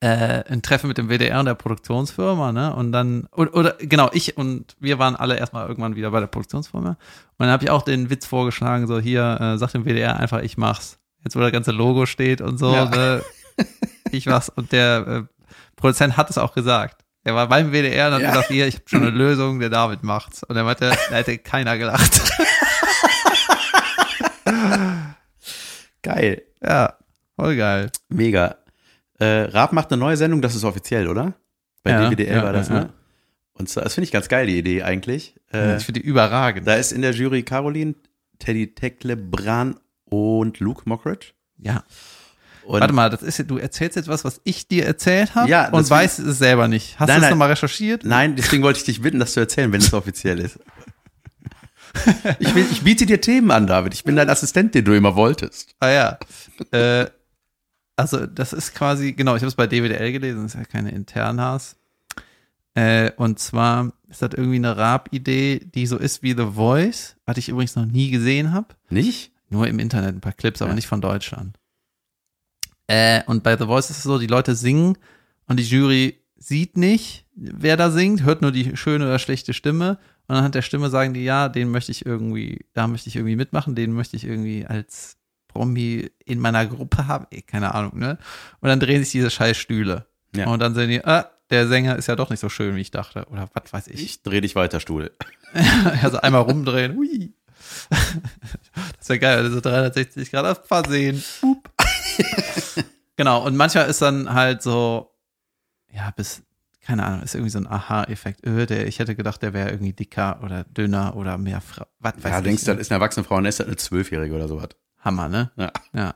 äh, ein Treffen mit dem WDR und der Produktionsfirma, ne? Und dann, oder, oder genau, ich und wir waren alle erstmal irgendwann wieder bei der Produktionsfirma. Und dann habe ich auch den Witz vorgeschlagen, so hier, äh, sag dem WDR einfach, ich mach's. Jetzt, wo das ganze Logo steht und so, Ja. ne? ich mach's. Und der äh, Produzent hat es auch gesagt. Er war beim WDR und hat Ja. gesagt, hier, ich habe schon eine Lösung, der David macht's. Und er meinte, da hätte keiner gelacht. Geil. ja, voll geil. Mega. Äh, Raab macht eine neue Sendung, das ist offiziell, oder? Bei Ja, DWDL ja, war das, ja, ne? Und zwar, das finde ich ganz geil, die Idee eigentlich. Äh, ich finde die überragend. da ist in der Jury Caroline, Teddy Teckle-Bran und Luke Mockridge. Ja. Und Warte mal, das ist, du erzählst jetzt was, was ich dir erzählt habe Ja, und weißt es selber nicht. Hast du es nochmal recherchiert? Nein, deswegen wollte ich dich bitten, das zu erzählen, wenn es offiziell ist. Ich, will, ich biete dir Themen an, David. Ich bin dein Assistent, den du immer wolltest. Ah ja. äh, also das ist quasi, genau, ich habe es bei DWDL gelesen, das ist ja keine Internas. Äh, und zwar ist das irgendwie eine Raab-Idee, die so ist wie The Voice, was ich übrigens noch nie gesehen habe. Nicht? Nur im Internet ein paar Clips, aber Ja. nicht von Deutschland. Äh, und bei The Voice ist es so, die Leute singen und die Jury sieht nicht, wer da singt, hört nur die schöne oder schlechte Stimme. Und anhand der Stimme sagen die, ja, den möchte ich irgendwie, da möchte ich irgendwie mitmachen, den möchte ich irgendwie als Promi in meiner Gruppe haben. Ey, keine Ahnung, ne? Und dann drehen sich diese scheiß Stühle. Ja. Und dann sehen die, ah, der Sänger ist ja doch nicht so schön, wie ich dachte. Oder was weiß ich. Ich dreh dich weiter, Stuhl. Also einmal rumdrehen. Hui. Das wäre geil, also 360 Grad auf Versehen. Genau, und manchmal ist dann halt so, ja, bis, keine Ahnung, ist irgendwie so ein Aha-Effekt. Öh, der, ich hätte gedacht, der wäre irgendwie dicker oder dünner oder mehr Frau. Was weiß Ja, ich. denkst du, das ist eine erwachsene Frau und ist das eine Zwölfjährige oder sowas. Hammer, ne? Ja. Ja.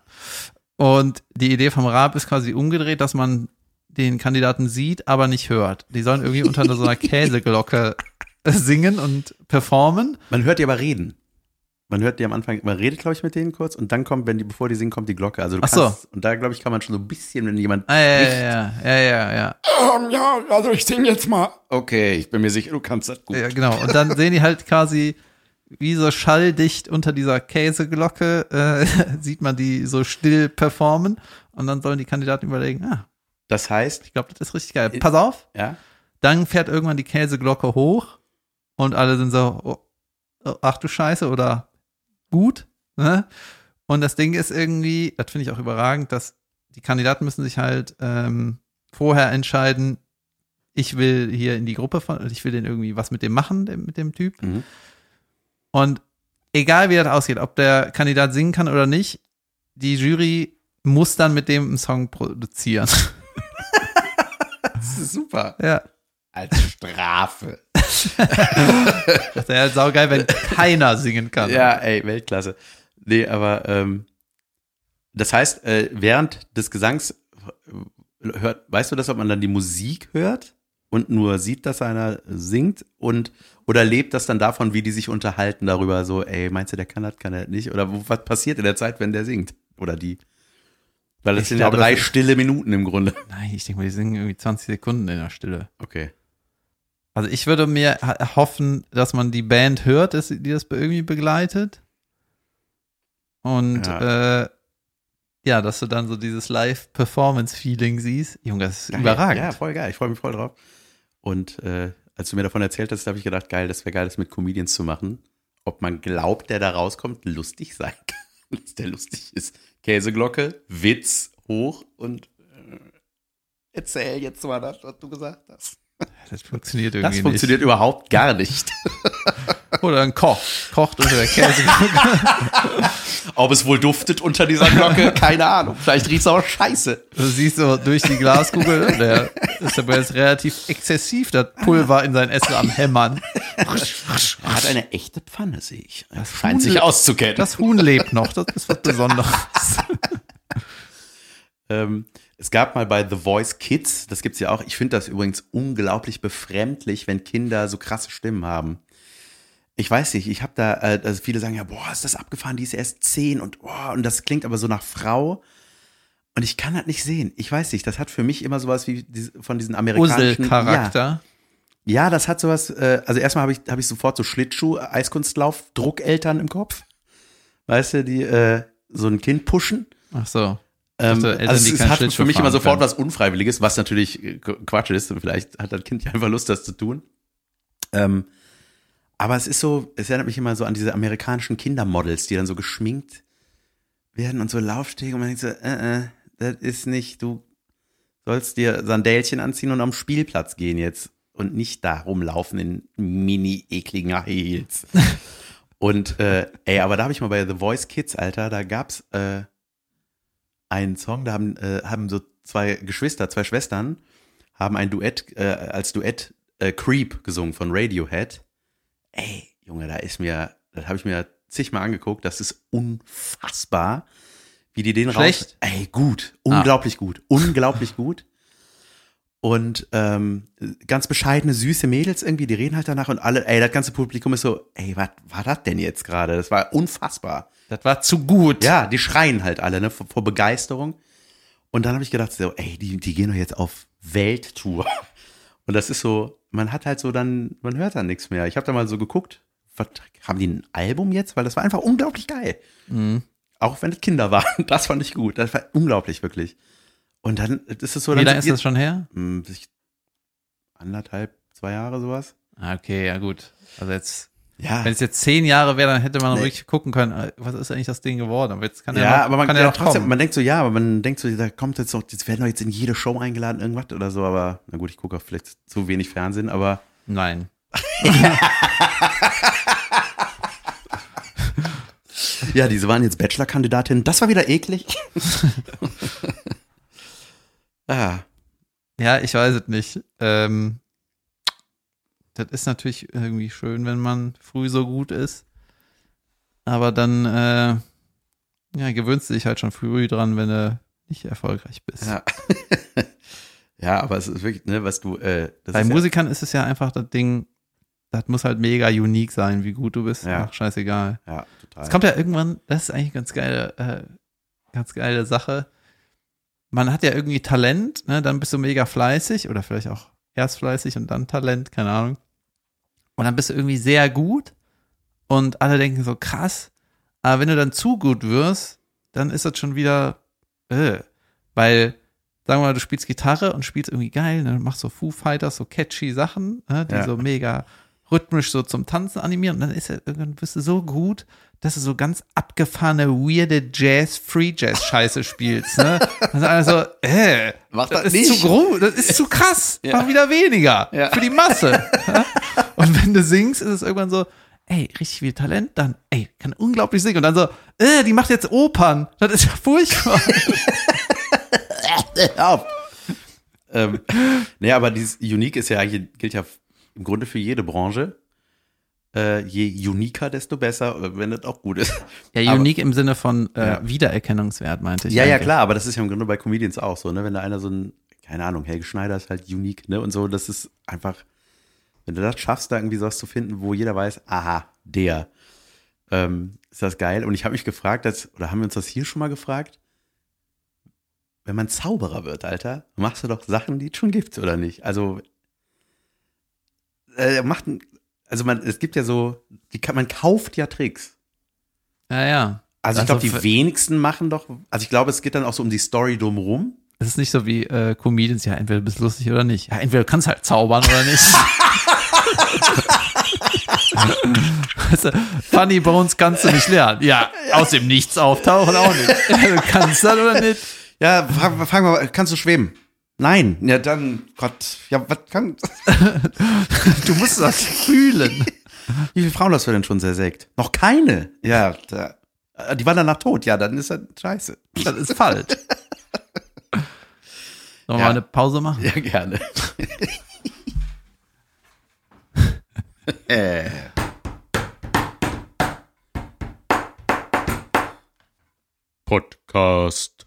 Und die Idee vom Raab ist quasi umgedreht, dass man den Kandidaten sieht, aber nicht hört. Die sollen irgendwie unter so einer Käseglocke singen und performen. Man hört die aber reden. Man hört die am Anfang, man redet, glaube ich, mit denen kurz und dann kommt, wenn die, bevor die singen, kommt die Glocke. Also du Ach so. kannst, und da, glaube ich, kann man schon so ein bisschen, wenn jemand Ah, ja, spricht, ja, ja, ja, ja, Ähm, ja, also ich sing jetzt mal. okay, ich bin mir sicher, du kannst das gut. ja. Ja, genau. Und dann sehen die halt quasi, wie so schalldicht unter dieser Käseglocke, äh, sieht man die so still performen. Und dann sollen die Kandidaten überlegen, ah, Das heißt, ich glaube, das ist richtig geil. Pass auf, ja, dann fährt irgendwann die Käseglocke hoch und alle sind so, oh, oh, ach du Scheiße, oder gut. Ne? Und das Ding ist irgendwie, das finde ich auch überragend, dass die Kandidaten müssen sich halt ähm, vorher entscheiden, ich will hier in die Gruppe von, ich will den irgendwie was mit dem machen, dem, mit dem Typ. Mhm. Und egal wie das ausgeht, ob der Kandidat singen kann oder nicht, die Jury muss dann mit dem einen Song produzieren. das ist super. ja. Als Strafe. Das wäre halt saugeil, wenn keiner singen kann. Ja, ey, Weltklasse. Nee, aber ähm, das heißt, äh, während des Gesangs äh, hört, weißt du das, ob man dann die Musik hört und nur sieht, dass einer singt und oder lebt das dann davon, wie die sich unterhalten darüber, so, ey, meinst du, der kann das, kann er nicht? Oder was passiert in der Zeit, wenn der singt? Oder die? Weil das Ich sind glaube, ja drei stille Minuten im Grunde. Nein, ich denke mal, die singen irgendwie 20 Sekunden in der Stille. Okay. Also ich würde mir hoffen, dass man die Band hört, dass, sie- die das irgendwie begleitet. Und Ja. äh, ja, dass du dann so dieses Live-Performance-Feeling siehst. Junge, das ist Geil. überragend. Ja, voll geil. Ich freue mich voll drauf. Und äh, als du mir davon erzählt hast, habe ich gedacht, geil, das wäre geil, das mit Comedians zu machen. Ob man glaubt, der da rauskommt, lustig sein kann. Dass der lustig ist. Käseglocke, Witz hoch und Erzähl jetzt mal das, was du gesagt hast. Das funktioniert irgendwie Das funktioniert überhaupt gar nicht. nicht. Oder ein Koch. Kocht unter der Käse. Ob es wohl duftet unter dieser Glocke, keine Ahnung. Vielleicht riecht es auch scheiße. Du siehst so durch die Glaskugel, der ist aber jetzt relativ exzessiv, das Pulver in sein Essen am Hämmern. Er hat eine echte Pfanne, sehe ich. Das scheint Huhn sich auszukennen. Das Huhn lebt noch, das ist was Besonderes. Ähm, es gab mal bei The Voice Kids, das gibt's ja auch. Ich finde das übrigens unglaublich befremdlich, wenn Kinder so krasse Stimmen haben. Ich weiß nicht, ich habe da, äh, also viele sagen ja, boah, ist das abgefahren, die ist erst zehn und boah, und das klingt aber so nach Frau. Und ich kann das nicht sehen. Ich weiß nicht, das hat für mich immer sowas wie von diesen amerikanischen Ussel-Charakter. Ja, ja, das hat sowas, äh, also erstmal habe ich, hab ich sofort so Schlittschuh, Eiskunstlauf, Druckeltern im Kopf. Weißt du, die äh, so ein Kind pushen. Ach so. Ähm, also die es kein hat für mich immer sofort können. was Unfreiwilliges, was natürlich äh, Quatsch ist. Und vielleicht hat das Kind ja einfach Lust, das zu tun. Ähm, aber es ist so, es erinnert mich immer so an diese amerikanischen Kindermodels, die dann so geschminkt werden und so Laufstege und man denkt so, äh, äh, das ist nicht, du sollst dir Sandälchen anziehen und am Spielplatz gehen jetzt und nicht da rumlaufen in mini ekligen Heels. und äh, ey, aber da habe ich mal bei The Voice Kids, Alter, da gab's äh, einen Song, da haben, äh, haben so zwei Geschwister, zwei Schwestern, haben ein Duett, äh, als Duett äh, Creep gesungen von Radiohead. Ey, Junge, da ist mir, das habe ich mir zigmal angeguckt, das ist unfassbar, wie die den Schlecht? raus. Ey, gut, unglaublich gut, unglaublich gut. Und ähm, ganz bescheidene, süße Mädels irgendwie, die reden halt danach und alle, ey, das ganze Publikum ist so, ey, was war das denn jetzt gerade? Das war unfassbar. Das war zu gut. Ja, die schreien halt alle, ne, vor, vor Begeisterung. Und dann habe ich gedacht, so, ey, die, die gehen doch jetzt auf Welttour. Und das ist so, man hat halt so dann, man hört dann nichts mehr. Ich habe da mal so geguckt, was, haben die ein Album jetzt? Weil das war einfach unglaublich geil. Auch wenn es Kinder waren. Das fand ich gut. Das war unglaublich, wirklich. Und dann ist es so, Wie lange ist das schon her? Hm, anderthalb, zwei Jahre sowas. Ah, okay, ja gut. Also jetzt, Ja. wenn es jetzt zehn Jahre wäre, dann hätte man Nee. wirklich gucken können, äh, was ist eigentlich das Ding geworden. Aber jetzt kann Ja, ja, noch, aber man kann ja, ja trotzdem, kommen. man denkt so, ja, aber man denkt so, da kommt jetzt noch, jetzt werden doch jetzt in jede Show eingeladen, irgendwas oder so, aber na gut, ich gucke auch vielleicht zu wenig Fernsehen, aber Nein. ja, diese waren jetzt Bachelor-Kandidatinnen, das war wieder eklig. ah, Ja, ich weiß es nicht. Ähm, das ist natürlich irgendwie schön, wenn man früh so gut ist. Aber dann äh, ja, gewöhnst du dich halt schon früh dran, wenn du nicht erfolgreich bist. ja. ja, aber es ist wirklich, ne, was du, äh, das Bei ist Musikern ist es ja einfach das Ding, das muss halt mega unique sein, wie gut du bist. Ja. Ach, scheißegal. ja, ja, total. Es kommt ja irgendwann, das ist eigentlich ganz geile, äh, ganz geile Sache. Man hat ja irgendwie Talent, ne, dann bist du mega fleißig oder vielleicht auch erst fleißig und dann Talent, keine Ahnung. Und dann bist du irgendwie sehr gut und alle denken so krass. Aber wenn du dann zu gut wirst, dann ist das schon wieder, äh, weil, sagen wir mal, du spielst Gitarre und spielst irgendwie geil, ne, machst so Foo Fighters, so catchy Sachen, ne, die Ja. so mega rhythmisch so zum Tanzen animieren und dann ist ja irgendwann bist du so gut, dass du so ganz abgefahrene, weirde Jazz, Free Jazz Scheiße spielst, ne? Dann sind alle so, äh, Mach das das ist nicht. zu groß, das ist zu krass, Ja. mach wieder weniger Ja. für die Masse. ja? Und wenn du singst, ist es irgendwann so, ey, richtig viel Talent, dann, ey, kann unglaublich singen und dann so, äh, die macht jetzt Opern, das ist ja furchtbar. Auf. ähm, nee, aber dieses Unique ist ja eigentlich, gilt ja im Grunde für jede Branche. Äh, je uniker, desto besser, wenn das auch gut ist. Ja, Aber- unique im Sinne von äh, Ja. Wiedererkennungswert, meinte ich. Ja, ja, eigentlich. klar, aber das ist ja im Grunde bei Comedians auch so, ne? Wenn da einer so ein, keine Ahnung, Helge Schneider ist halt unique, ne? Und so, das ist einfach, wenn du das schaffst, da irgendwie sowas zu finden, wo jeder weiß, aha, der, ähm, ist das geil. Und ich habe mich gefragt, dass, oder haben wir uns das hier schon mal gefragt? Wenn man Zauberer wird, Alter, machst du doch Sachen, die es schon gibt, oder nicht? Also, äh, macht, also man, es gibt ja so, die kann, man kauft ja Tricks. Ja, ja. Also ich Also glaube, die für- wenigsten machen doch, also ich glaube, es geht dann auch so um die Story drumherum. Es ist nicht so wie äh, Comedians, ja, entweder du bist lustig oder nicht. Ja, entweder du kannst halt zaubern oder nicht. du, Funny Bones kannst du nicht lernen. Ja, aus dem Nichts auftauchen auch nicht. Ja, du kannst das oder nicht. Ja, frag, frag mal, kannst du schweben? Nein, ja dann, Gott, ja, was kann. Du musst das fühlen. Wie viele Frauen hast du denn schon zersägt? Noch keine. Ja, da, äh, die waren danach tot. Ja, dann ist das scheiße. Das ist falsch. Sollen wir Ja. mal eine Pause machen? Ja, gerne. Podcast.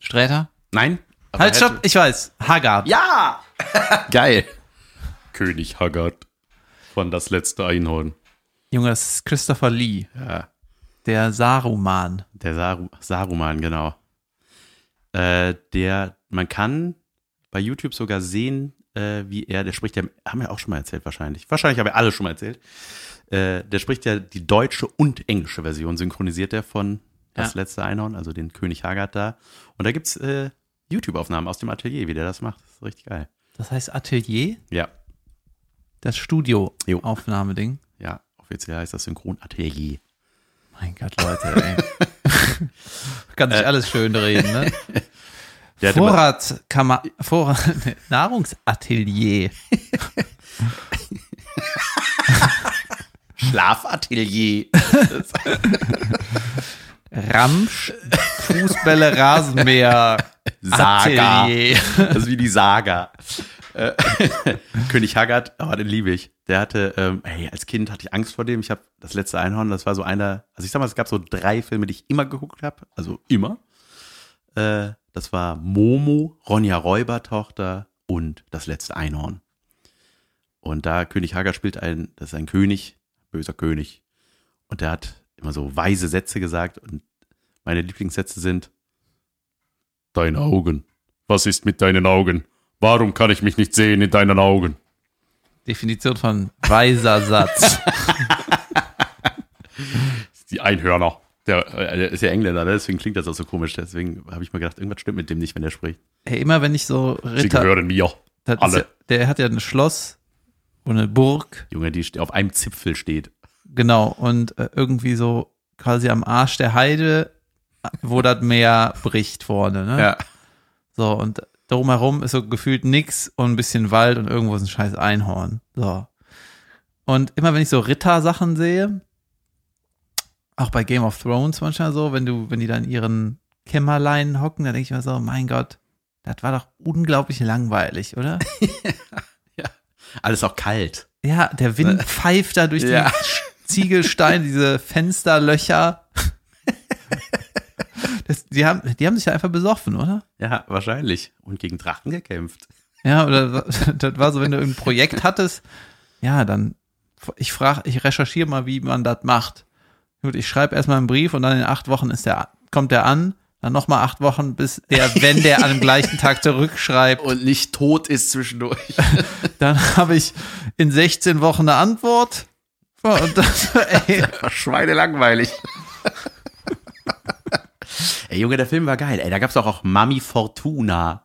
Sträter? Nein? aber Halt, stopp, ich weiß. Haggard. Ja! Geil. König Haggard von Das letzte Einhorn. Junge, das ist Christopher Lee, Ja. der Saruman. Der Saru Saruman, genau. Äh, der, man kann bei YouTube sogar sehen, äh, wie er, der spricht ja, haben wir auch schon mal erzählt wahrscheinlich. Wahrscheinlich haben wir alle schon mal erzählt. Äh, der spricht ja die deutsche und englische Version, synchronisiert er von Das Ja. letzte Einhorn, also den König Haggard da. Und da gibt's äh, YouTube-Aufnahmen aus dem Atelier, wie der das macht. Das ist richtig geil. Das heißt Atelier, Ja, das. Studio-Aufnahmeding. ja, offiziell heißt das Synchron-Atelier. Mein Gott, Leute, ey. Kann sich alles schön reden, ne? Vorratskammer, Vorrat, Nahrungsatelier. Schlafatelier. Ramsch, Fußbälle, Rasenmäher, Saga. Atelier. Das ist wie die Saga. Äh, König Haggard, oh, den liebe ich. Der hatte, ähm, hey, als Kind hatte ich Angst vor dem. Ich habe das letzte Einhorn, das war so einer, also ich sag mal, es gab so drei Filme, die ich immer geguckt habe, also immer. Äh, das war Momo, Ronja Räubertochter und das letzte Einhorn. Und da König Haggard spielt ein, das ist ein König, böser König. Und der hat immer so weise Sätze gesagt und meine Lieblingssätze sind, Deine Augen. Was ist mit deinen Augen? Warum kann ich mich nicht sehen in deinen Augen? Definition von weiser Satz. Die Einhörner. Der, äh, der ist ja Engländer, ne? deswegen klingt das auch so komisch. Deswegen habe ich mir gedacht, irgendwas stimmt mit dem nicht, wenn er spricht. Hey, immer wenn ich so Sie Ritter, gehören mir. alle. Ja, der hat ja ein Schloss und eine Burg, Junge, die auf einem Zipfel steht. genau, und äh, irgendwie so quasi am Arsch der Heide, wo das Meer bricht vorne, ne? So, und drumherum ist so gefühlt nix und ein bisschen Wald und irgendwo ist ein scheiß Einhorn. So. Und immer wenn ich so Ritter-Sachen sehe, auch bei Game of Thrones manchmal so, wenn du, wenn die da in ihren Kämmerlein hocken, da denke ich mir so, mein Gott, das war doch unglaublich langweilig, oder? Alles auch kalt. Ja, der Wind pfeift da durch Ja. die Ziegelsteine, diese Fensterlöcher. Das, die, haben, die haben sich ja einfach besoffen, oder? Ja, wahrscheinlich. Und gegen Drachen gekämpft. Ja, oder das war so, wenn du ein Projekt hattest, ja, dann ich frage, ich recherchiere mal, wie man das macht. Gut, ich schreibe erstmal einen Brief und dann in acht Wochen ist der, kommt der an, dann nochmal acht Wochen, bis der, wenn der an dem gleichen Tag zurückschreibt, Und nicht tot ist zwischendurch. dann habe ich in 16 Wochen eine Antwort. Und das, ey, war schweinelangweilig. Ey, Junge, der Film war geil. Ey, da gab's doch auch Mami Fortuna.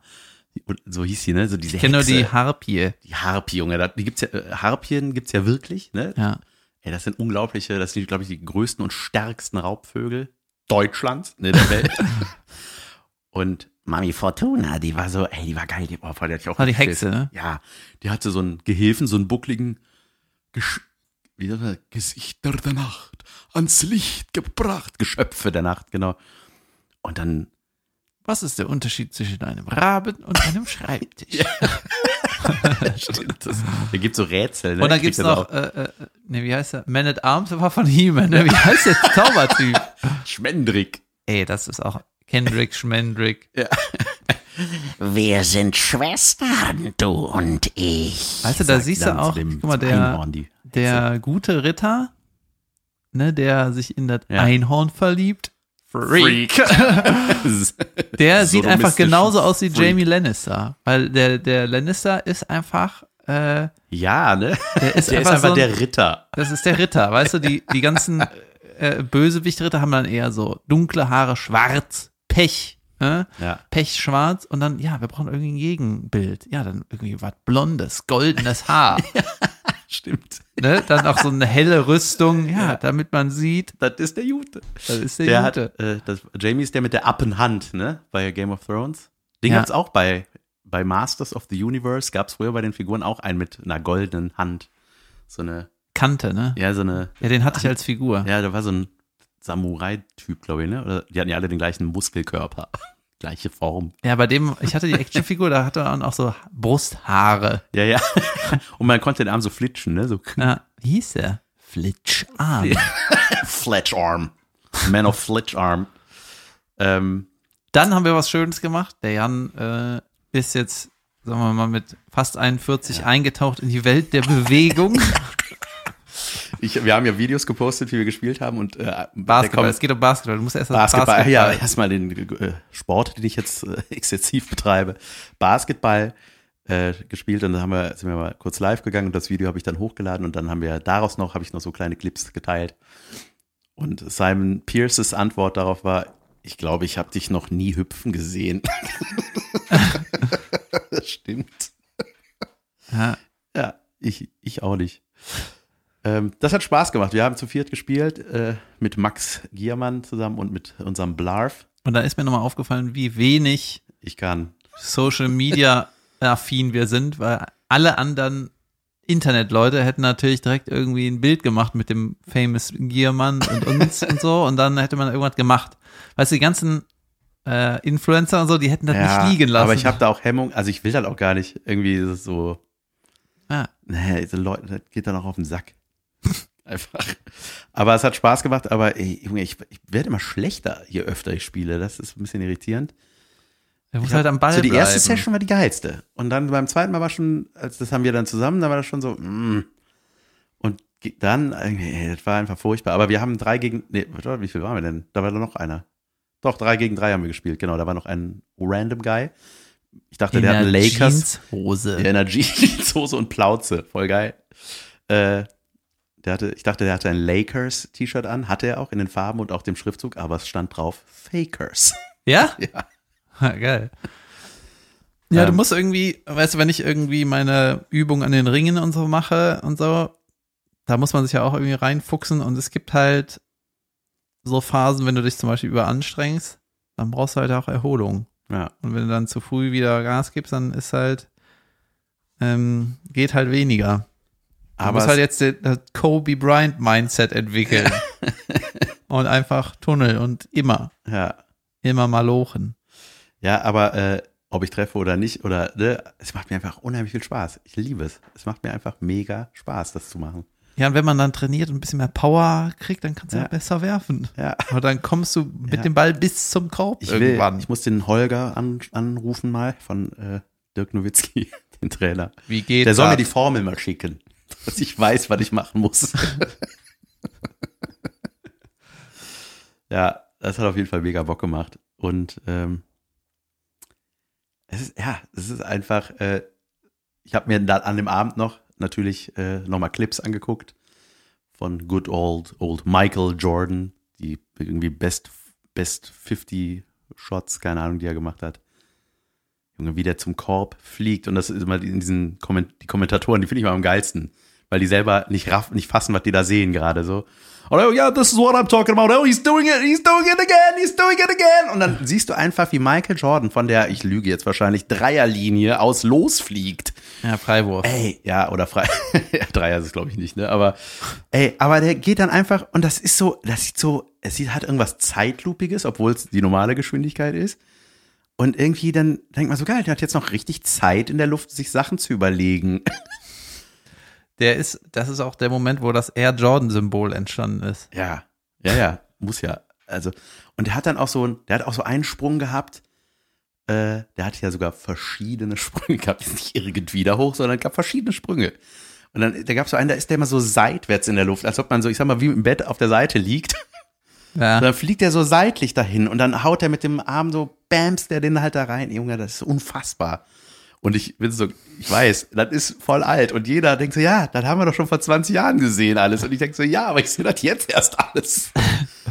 Und So hieß sie, ne? So diese ich kenne nur die Harpie. Die Harpie, Junge. Die gibt's ja, äh, Harpien gibt's ja wirklich, ne? Ja. Ey, das sind unglaubliche, das sind, glaube ich, die größten und stärksten Raubvögel Deutschlands, ne, der Welt. und Mami Fortuna, die war so, ey, die war geil, die, oh, voll, die hatte ich auch War die geschissen. Hexe, ne? Ja, die hatte so einen Gehilfen, so einen buckligen, Gesch wie sagt man, Gesichter der Nacht, ans Licht gebracht, Geschöpfe der Nacht, genau. Und dann, Was ist der Unterschied zwischen einem Raben und einem Schreibtisch? stimmt das, der gibt so Rätsel, ne? Und dann gibt's er noch, auch. äh, äh, ne, wie heißt der? Man at Arms, war von He-Man, ne? Wie heißt der Zaubertyp? Schmendrick. Ey, das ist auch Kendrick, Schmendrick. Wir sind Schwestern, du und ich. Weißt du, da siehst du auch, guck mal, der, der gute Ritter, ne, der sich in das Ja. Einhorn verliebt, Freak. der sieht einfach genauso aus wie Freak. Jamie Lannister. Weil der, der Lannister ist einfach, äh, Ja, ne? der ist Der ist einfach, einfach so ein, der Ritter. Das ist der Ritter, weißt du, die, die ganzen äh, Bösewicht-Ritter haben dann eher so dunkle Haare, schwarz, Pech, ne? Ja. Pechschwarz und dann, ja, wir brauchen irgendwie ein Gegenbild. Ja, dann irgendwie was Blondes, goldenes Haar. Stimmt. ne? Dann auch so eine helle Rüstung, ja, damit man sieht, Das ist der Jute. das ist der, Der Gute. hat, äh, das, Jamie ist der mit der Appenhand, ne? Bei Game of Thrones. Den Ja. gab's auch bei, bei Masters of the Universe, gab's früher bei den Figuren auch einen mit einer goldenen Hand. So eine, Kante, ne? ja, so eine, Ja, den hatte ich als Figur. ja, da war so ein Samurai-Typ, glaube ich, ne? Oder die hatten ja alle den gleichen Muskelkörper. Gleiche Form. Ja, bei dem, ich hatte die Actionfigur, da hatte er auch so Brusthaare. Ja, ja. Und man konnte den Arm so flitschen, ne? So Ja, wie hieß der? Flitscharm. Fletch Arm. Man of Fletch Arm. Ähm, Dann haben wir was Schönes gemacht. Der Jan äh, ist jetzt, sagen wir mal, mit fast 41 eingetaucht in die Welt der Bewegung. ich, wir haben ja Videos gepostet, wie wir gespielt haben und äh, Basketball, es geht um Basketball. Du musst erst Basketball, Basketball. ja, erstmal den äh, Sport, den ich jetzt äh, exzessiv betreibe. Basketball äh, gespielt und dann haben wir, sind wir mal kurz live gegangen und das Video habe ich dann hochgeladen und dann haben wir daraus noch, habe ich noch so kleine Clips geteilt. Und Simon Pierces Antwort darauf war, ich glaube, ich habe dich noch nie hüpfen gesehen. das stimmt. Ja, Ja, ich, ich auch nicht. Ähm, das hat Spaß gemacht. Wir haben zu viert gespielt, äh, mit Max Giermann zusammen und mit unserem Blarf. und da ist mir nochmal aufgefallen, wie wenig Ich kann. Social Media affin wir sind, weil alle anderen Internetleute hätten natürlich direkt irgendwie ein Bild gemacht mit dem famous Giermann und uns und so und dann hätte man irgendwas gemacht. Weißt du, die ganzen äh, Influencer und so, die hätten das nicht liegen lassen. Aber ich habe da auch Hemmung, also ich will das auch gar nicht irgendwie so, ja. nee, diese Leute, das geht dann auch auf den Sack. Einfach. Aber es hat Spaß gemacht, aber ey, Junge, ich, ich werde immer schlechter, je öfter ich spiele. Das ist ein bisschen irritierend. Er muss halt am Ball So die bleiben. erste Session war die geilste. Und dann beim zweiten Mal war schon, als das haben wir dann zusammen, da war das schon so, mm. Und dann, ey, das war einfach furchtbar. Aber wir haben drei gegen, nee, warte, wie viel waren wir denn? Da war da noch einer. Doch, drei gegen drei haben wir gespielt, genau. Da war noch ein random Guy. Ich dachte, in der hat einen der Lakers. Jeanshose. Der in der Jeanshose und Plauze. Voll geil. Äh, der hatte, ich dachte, der hatte ein Lakers-T-Shirt an. Hatte er auch in den Farben und auch dem Schriftzug, aber es stand drauf Fakers. Ja? Ja. Ha, Geil. Ja, du Ähm. musst irgendwie, weißt du, wenn ich irgendwie meine Übung an den Ringen und so mache und so, da muss man sich ja auch irgendwie reinfuchsen und es gibt halt so Phasen, wenn du dich zum Beispiel überanstrengst, dann brauchst du halt auch Erholung. Ja. Und wenn du dann zu früh wieder Gas gibst, dann ist halt, ähm, geht halt weniger. Du Aber musst es- halt jetzt das Kobe Bryant Mindset entwickeln. und einfach Tunnel und immer, ja. immer mal lochen. Ja, aber äh, ob ich treffe oder nicht, oder ne, es macht mir einfach unheimlich viel Spaß. Ich liebe es. Es macht mir einfach mega Spaß, das zu machen. Ja, und wenn man dann trainiert und ein bisschen mehr Power kriegt, dann kannst du Ja. ja. besser werfen. Ja. Aber dann kommst du mit Ja. dem Ball bis zum Korb Ich will, irgendwann. ich muss den Holger an, anrufen mal von äh, Dirk Nowitzki, den Trainer. Wie geht Der soll das? mir die Formel mal schicken, dass ich weiß, was ich machen muss. ja, das hat auf jeden Fall mega Bock gemacht. Und ähm, es ist, ja, es ist einfach, äh, ich habe mir da an dem Abend noch natürlich äh, nochmal Clips angeguckt von Good Old Old Michael Jordan, die irgendwie Best, Best 50 Shots, keine Ahnung, die er gemacht hat. Wie der zum Korb fliegt. Und das ist immer in diesen Komment die Kommentatoren, die finde ich mal am geilsten. Weil die selber nicht raff, nicht fassen, was die da sehen gerade so. Oh ja, this is what I'm talking about. Oh, he's doing it, he's doing it again, he's doing it again. Und dann siehst du einfach, wie Michael Jordan von der, ich lüge jetzt wahrscheinlich, Dreierlinie aus losfliegt. Ja, Freiwurf. Ey, ja, oder frei. ja, Dreier ist es, glaube ich, nicht, ne? Aber, ey, aber der geht dann einfach, und das ist so, das sieht so, es sieht halt irgendwas Zeitlupiges, obwohl es die normale Geschwindigkeit ist. Und irgendwie dann denkt man so, geil, der hat jetzt noch richtig Zeit in der Luft, sich Sachen zu überlegen. Der ist, das ist auch der Moment, wo das Air Jordan-Symbol entstanden ist. Ja, ja, ja, muss ja. Also, und der hat dann auch so, der hat auch so einen Sprung gehabt, äh, der hat ja sogar verschiedene Sprünge gehabt, nicht irgendwie da hoch, sondern gab verschiedene Sprünge. Und dann, da gab es so einen, da ist der immer so seitwärts in der Luft, als ob man so, ich sag mal, wie im Bett auf der Seite liegt. Ja. Und dann fliegt er so seitlich dahin und dann haut er mit dem Arm so, bams, der den halt da rein. Junge, das ist unfassbar. Und ich bin so, ich weiß, das ist voll alt. Und jeder denkt so, ja, das haben wir doch schon vor 20 Jahren gesehen alles. Und ich denke so, ja, aber ich sehe das jetzt erst alles.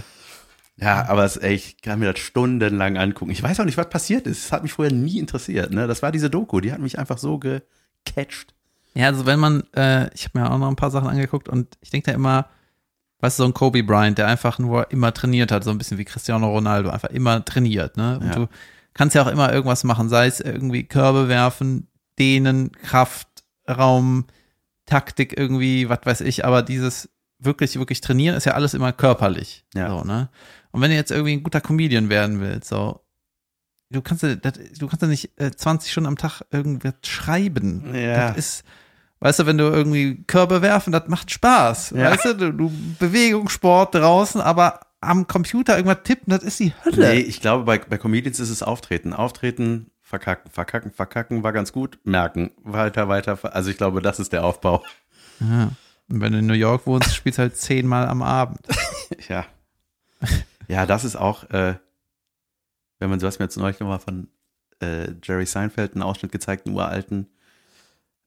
ja, aber es, ey, ich kann mir das stundenlang angucken. Ich weiß auch nicht, was passiert ist. Es hat mich vorher nie interessiert. Ne? Das war diese Doku, die hat mich einfach so gecatcht. Ja, also wenn man, äh, ich habe mir auch noch ein paar Sachen angeguckt und ich denke da immer, weißt du, so ein Kobe Bryant, der einfach nur immer trainiert hat, so ein bisschen wie Cristiano Ronaldo, einfach immer trainiert, ne? Und Ja. du kannst ja auch immer irgendwas machen, sei es irgendwie Körbe werfen, dehnen, Kraft, Raum, Taktik irgendwie, was weiß ich, aber dieses wirklich, wirklich trainieren ist ja alles immer körperlich. Ja. So, ne? Und wenn du jetzt irgendwie ein guter Comedian werden willst, so, du kannst ja, du kannst ja nicht äh, 20 Stunden am Tag irgendwas schreiben. Ja. Das ist, weißt du, wenn du irgendwie Körbe werfen, das macht Spaß. Ja. Weißt du, du, du Bewegungssport draußen, aber am Computer irgendwas tippen, das ist die Hölle. Nee, ich glaube, bei, bei Comedians ist es Auftreten. Auftreten, verkacken, verkacken, verkacken war ganz gut. Merken, weiter, weiter. Also ich glaube, das ist der Aufbau. Ja. Und wenn du in New York wohnst, spielst du halt zehnmal am Abend. Ja. Ja, das ist auch, äh, wenn man, hast mir jetzt neulich nochmal von äh, Jerry Seinfeld einen Ausschnitt gezeigt, einen uralten.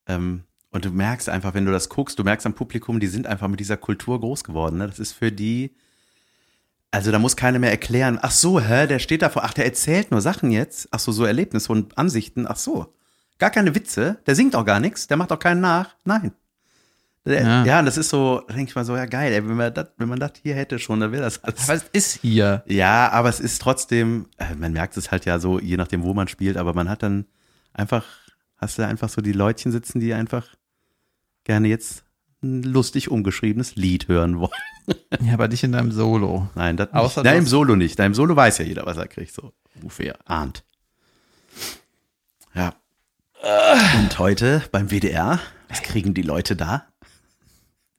Ähm, und du merkst einfach, wenn du das guckst, du merkst am Publikum, die sind einfach mit dieser Kultur groß geworden. Ne? Das ist für die, also da muss keiner mehr erklären, ach so, hä, der steht da vor, ach, der erzählt nur Sachen jetzt, ach so, so Erlebnisse und Ansichten, ach so. Gar keine Witze, der singt auch gar nichts, der macht auch keinen nach, nein. Der, Ja. ja. das ist so, da denke ich mal so, ja geil, ey, wenn man das, wenn man das hier hätte schon, dann wäre das alles. Aber es ist hier. Ja, aber es ist trotzdem, äh, man merkt es halt ja so, je nachdem, wo man spielt, aber man hat dann einfach, hast du einfach so die Leutchen sitzen, die einfach gerne jetzt ein lustig umgeschriebenes Lied hören wollen. Ja, aber dich in deinem Solo. Nein, das Außer nicht. Nein, im Solo nicht. Nein, im Solo weiß ja jeder, was er kriegt, so ungefähr, ahnt. Ja. Und heute beim WDR, was kriegen die Leute da?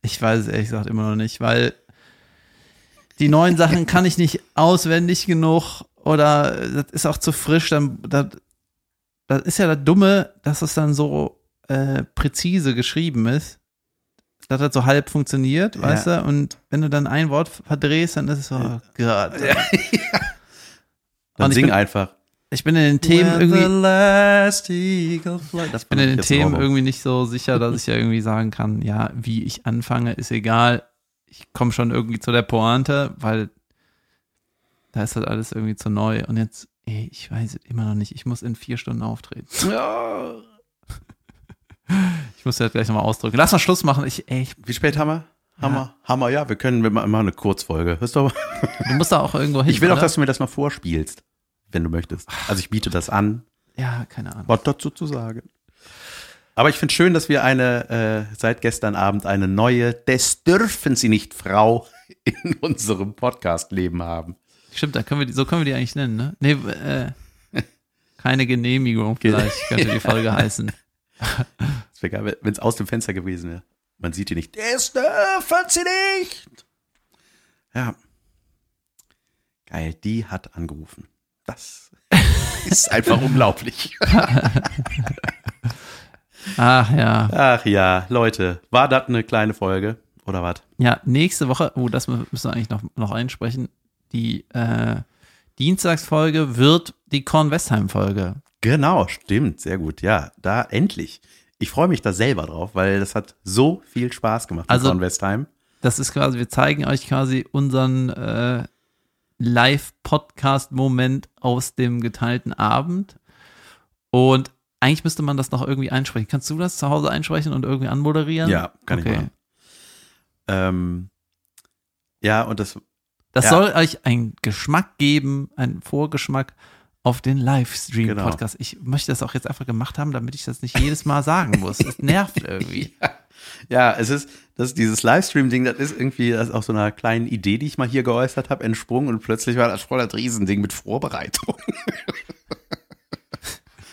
Ich weiß es ehrlich gesagt immer noch nicht, weil die neuen Sachen kann ich nicht auswendig genug oder das ist auch zu frisch. Dann, das, das ist ja das Dumme, dass es dann so äh, präzise geschrieben ist, dass das so halb funktioniert, Ja. weißt du? Und wenn du dann ein Wort verdrehst, dann ist es so, oh Gott. Dann Und ich sing bin- einfach. Ich bin in den Themen irgendwie, ich bin in den Themen irgendwie nicht so sicher, dass ich ja irgendwie sagen kann, ja, wie ich anfange, ist egal. Ich komme schon irgendwie zu der Pointe, weil da ist das alles irgendwie zu neu. Und jetzt, ey, ich weiß es immer noch nicht. Ich muss in vier Stunden auftreten. Ja. Ich muss das gleich nochmal ausdrücken. Lass mal Schluss machen. Ich, ey, ich, Wie spät haben wir? Hammer, Hammer, ja, wir können, wir machen eine Kurzfolge. Hörst du? du musst da auch irgendwo hin. Ich will auch, oder? dass du mir das mal vorspielst, wenn du möchtest. Also ich biete das an, Ja, keine Ahnung. was dazu zu sagen. Aber ich finde schön, dass wir eine, äh, seit gestern Abend eine neue, des dürfen sie nicht, Frau in unserem Podcast-Leben haben. Stimmt, da können wir die, so können wir die eigentlich nennen, ne? Nee, äh, keine Genehmigung vielleicht könnte die Folge heißen. Das wäre geil, wenn es aus dem Fenster gewesen wäre. Man sieht die nicht. Des dürfen sie nicht. Ja. Geil, die hat angerufen. Das ist einfach unglaublich. Ach ja. Ach ja, Leute, war das eine kleine Folge oder was? Ja, nächste Woche, oh, das müssen wir eigentlich noch, noch einsprechen. Die äh, Dienstagsfolge wird die Korn Westheim-Folge. Genau, stimmt, sehr gut. Ja, da endlich. Ich freue mich da selber drauf, weil das hat so viel Spaß gemacht Also- von Westheim. Das ist quasi, wir zeigen euch quasi unseren äh, Live-Podcast-Moment aus dem geteilten Abend. Und eigentlich müsste man das noch irgendwie einsprechen. Kannst du das zu Hause einsprechen und irgendwie anmoderieren? Ja, kann ich Okay. machen. Ähm, ja, und das, Das Ja. soll euch einen Geschmack geben, einen Vorgeschmack auf den Genau. Livestream-Podcast. Ich möchte das auch jetzt einfach gemacht haben, damit ich das nicht jedes Mal sagen muss. Es nervt irgendwie. ja, es ist, das dieses Livestream-Ding, das ist irgendwie das ist auch so einer kleinen Idee, die ich mal hier geäußert habe, entsprungen und plötzlich war das voll das Riesending mit Vorbereitung.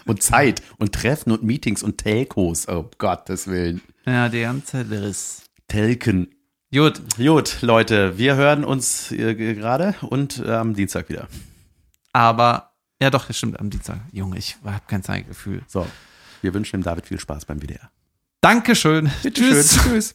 und Zeit und Treffen und Meetings und Telcos. Oh Gottes Willen. Ja, der ganze Riss. Telken. Gut, Gut, Leute, wir hören uns äh, gerade und äh, am Dienstag wieder. aber, ja doch, das stimmt, am Dienstag. Junge, ich habe kein Zeitgefühl. So, wir wünschen dem David viel Spaß beim WDR. Dankeschön. Tschüss. Tschüss.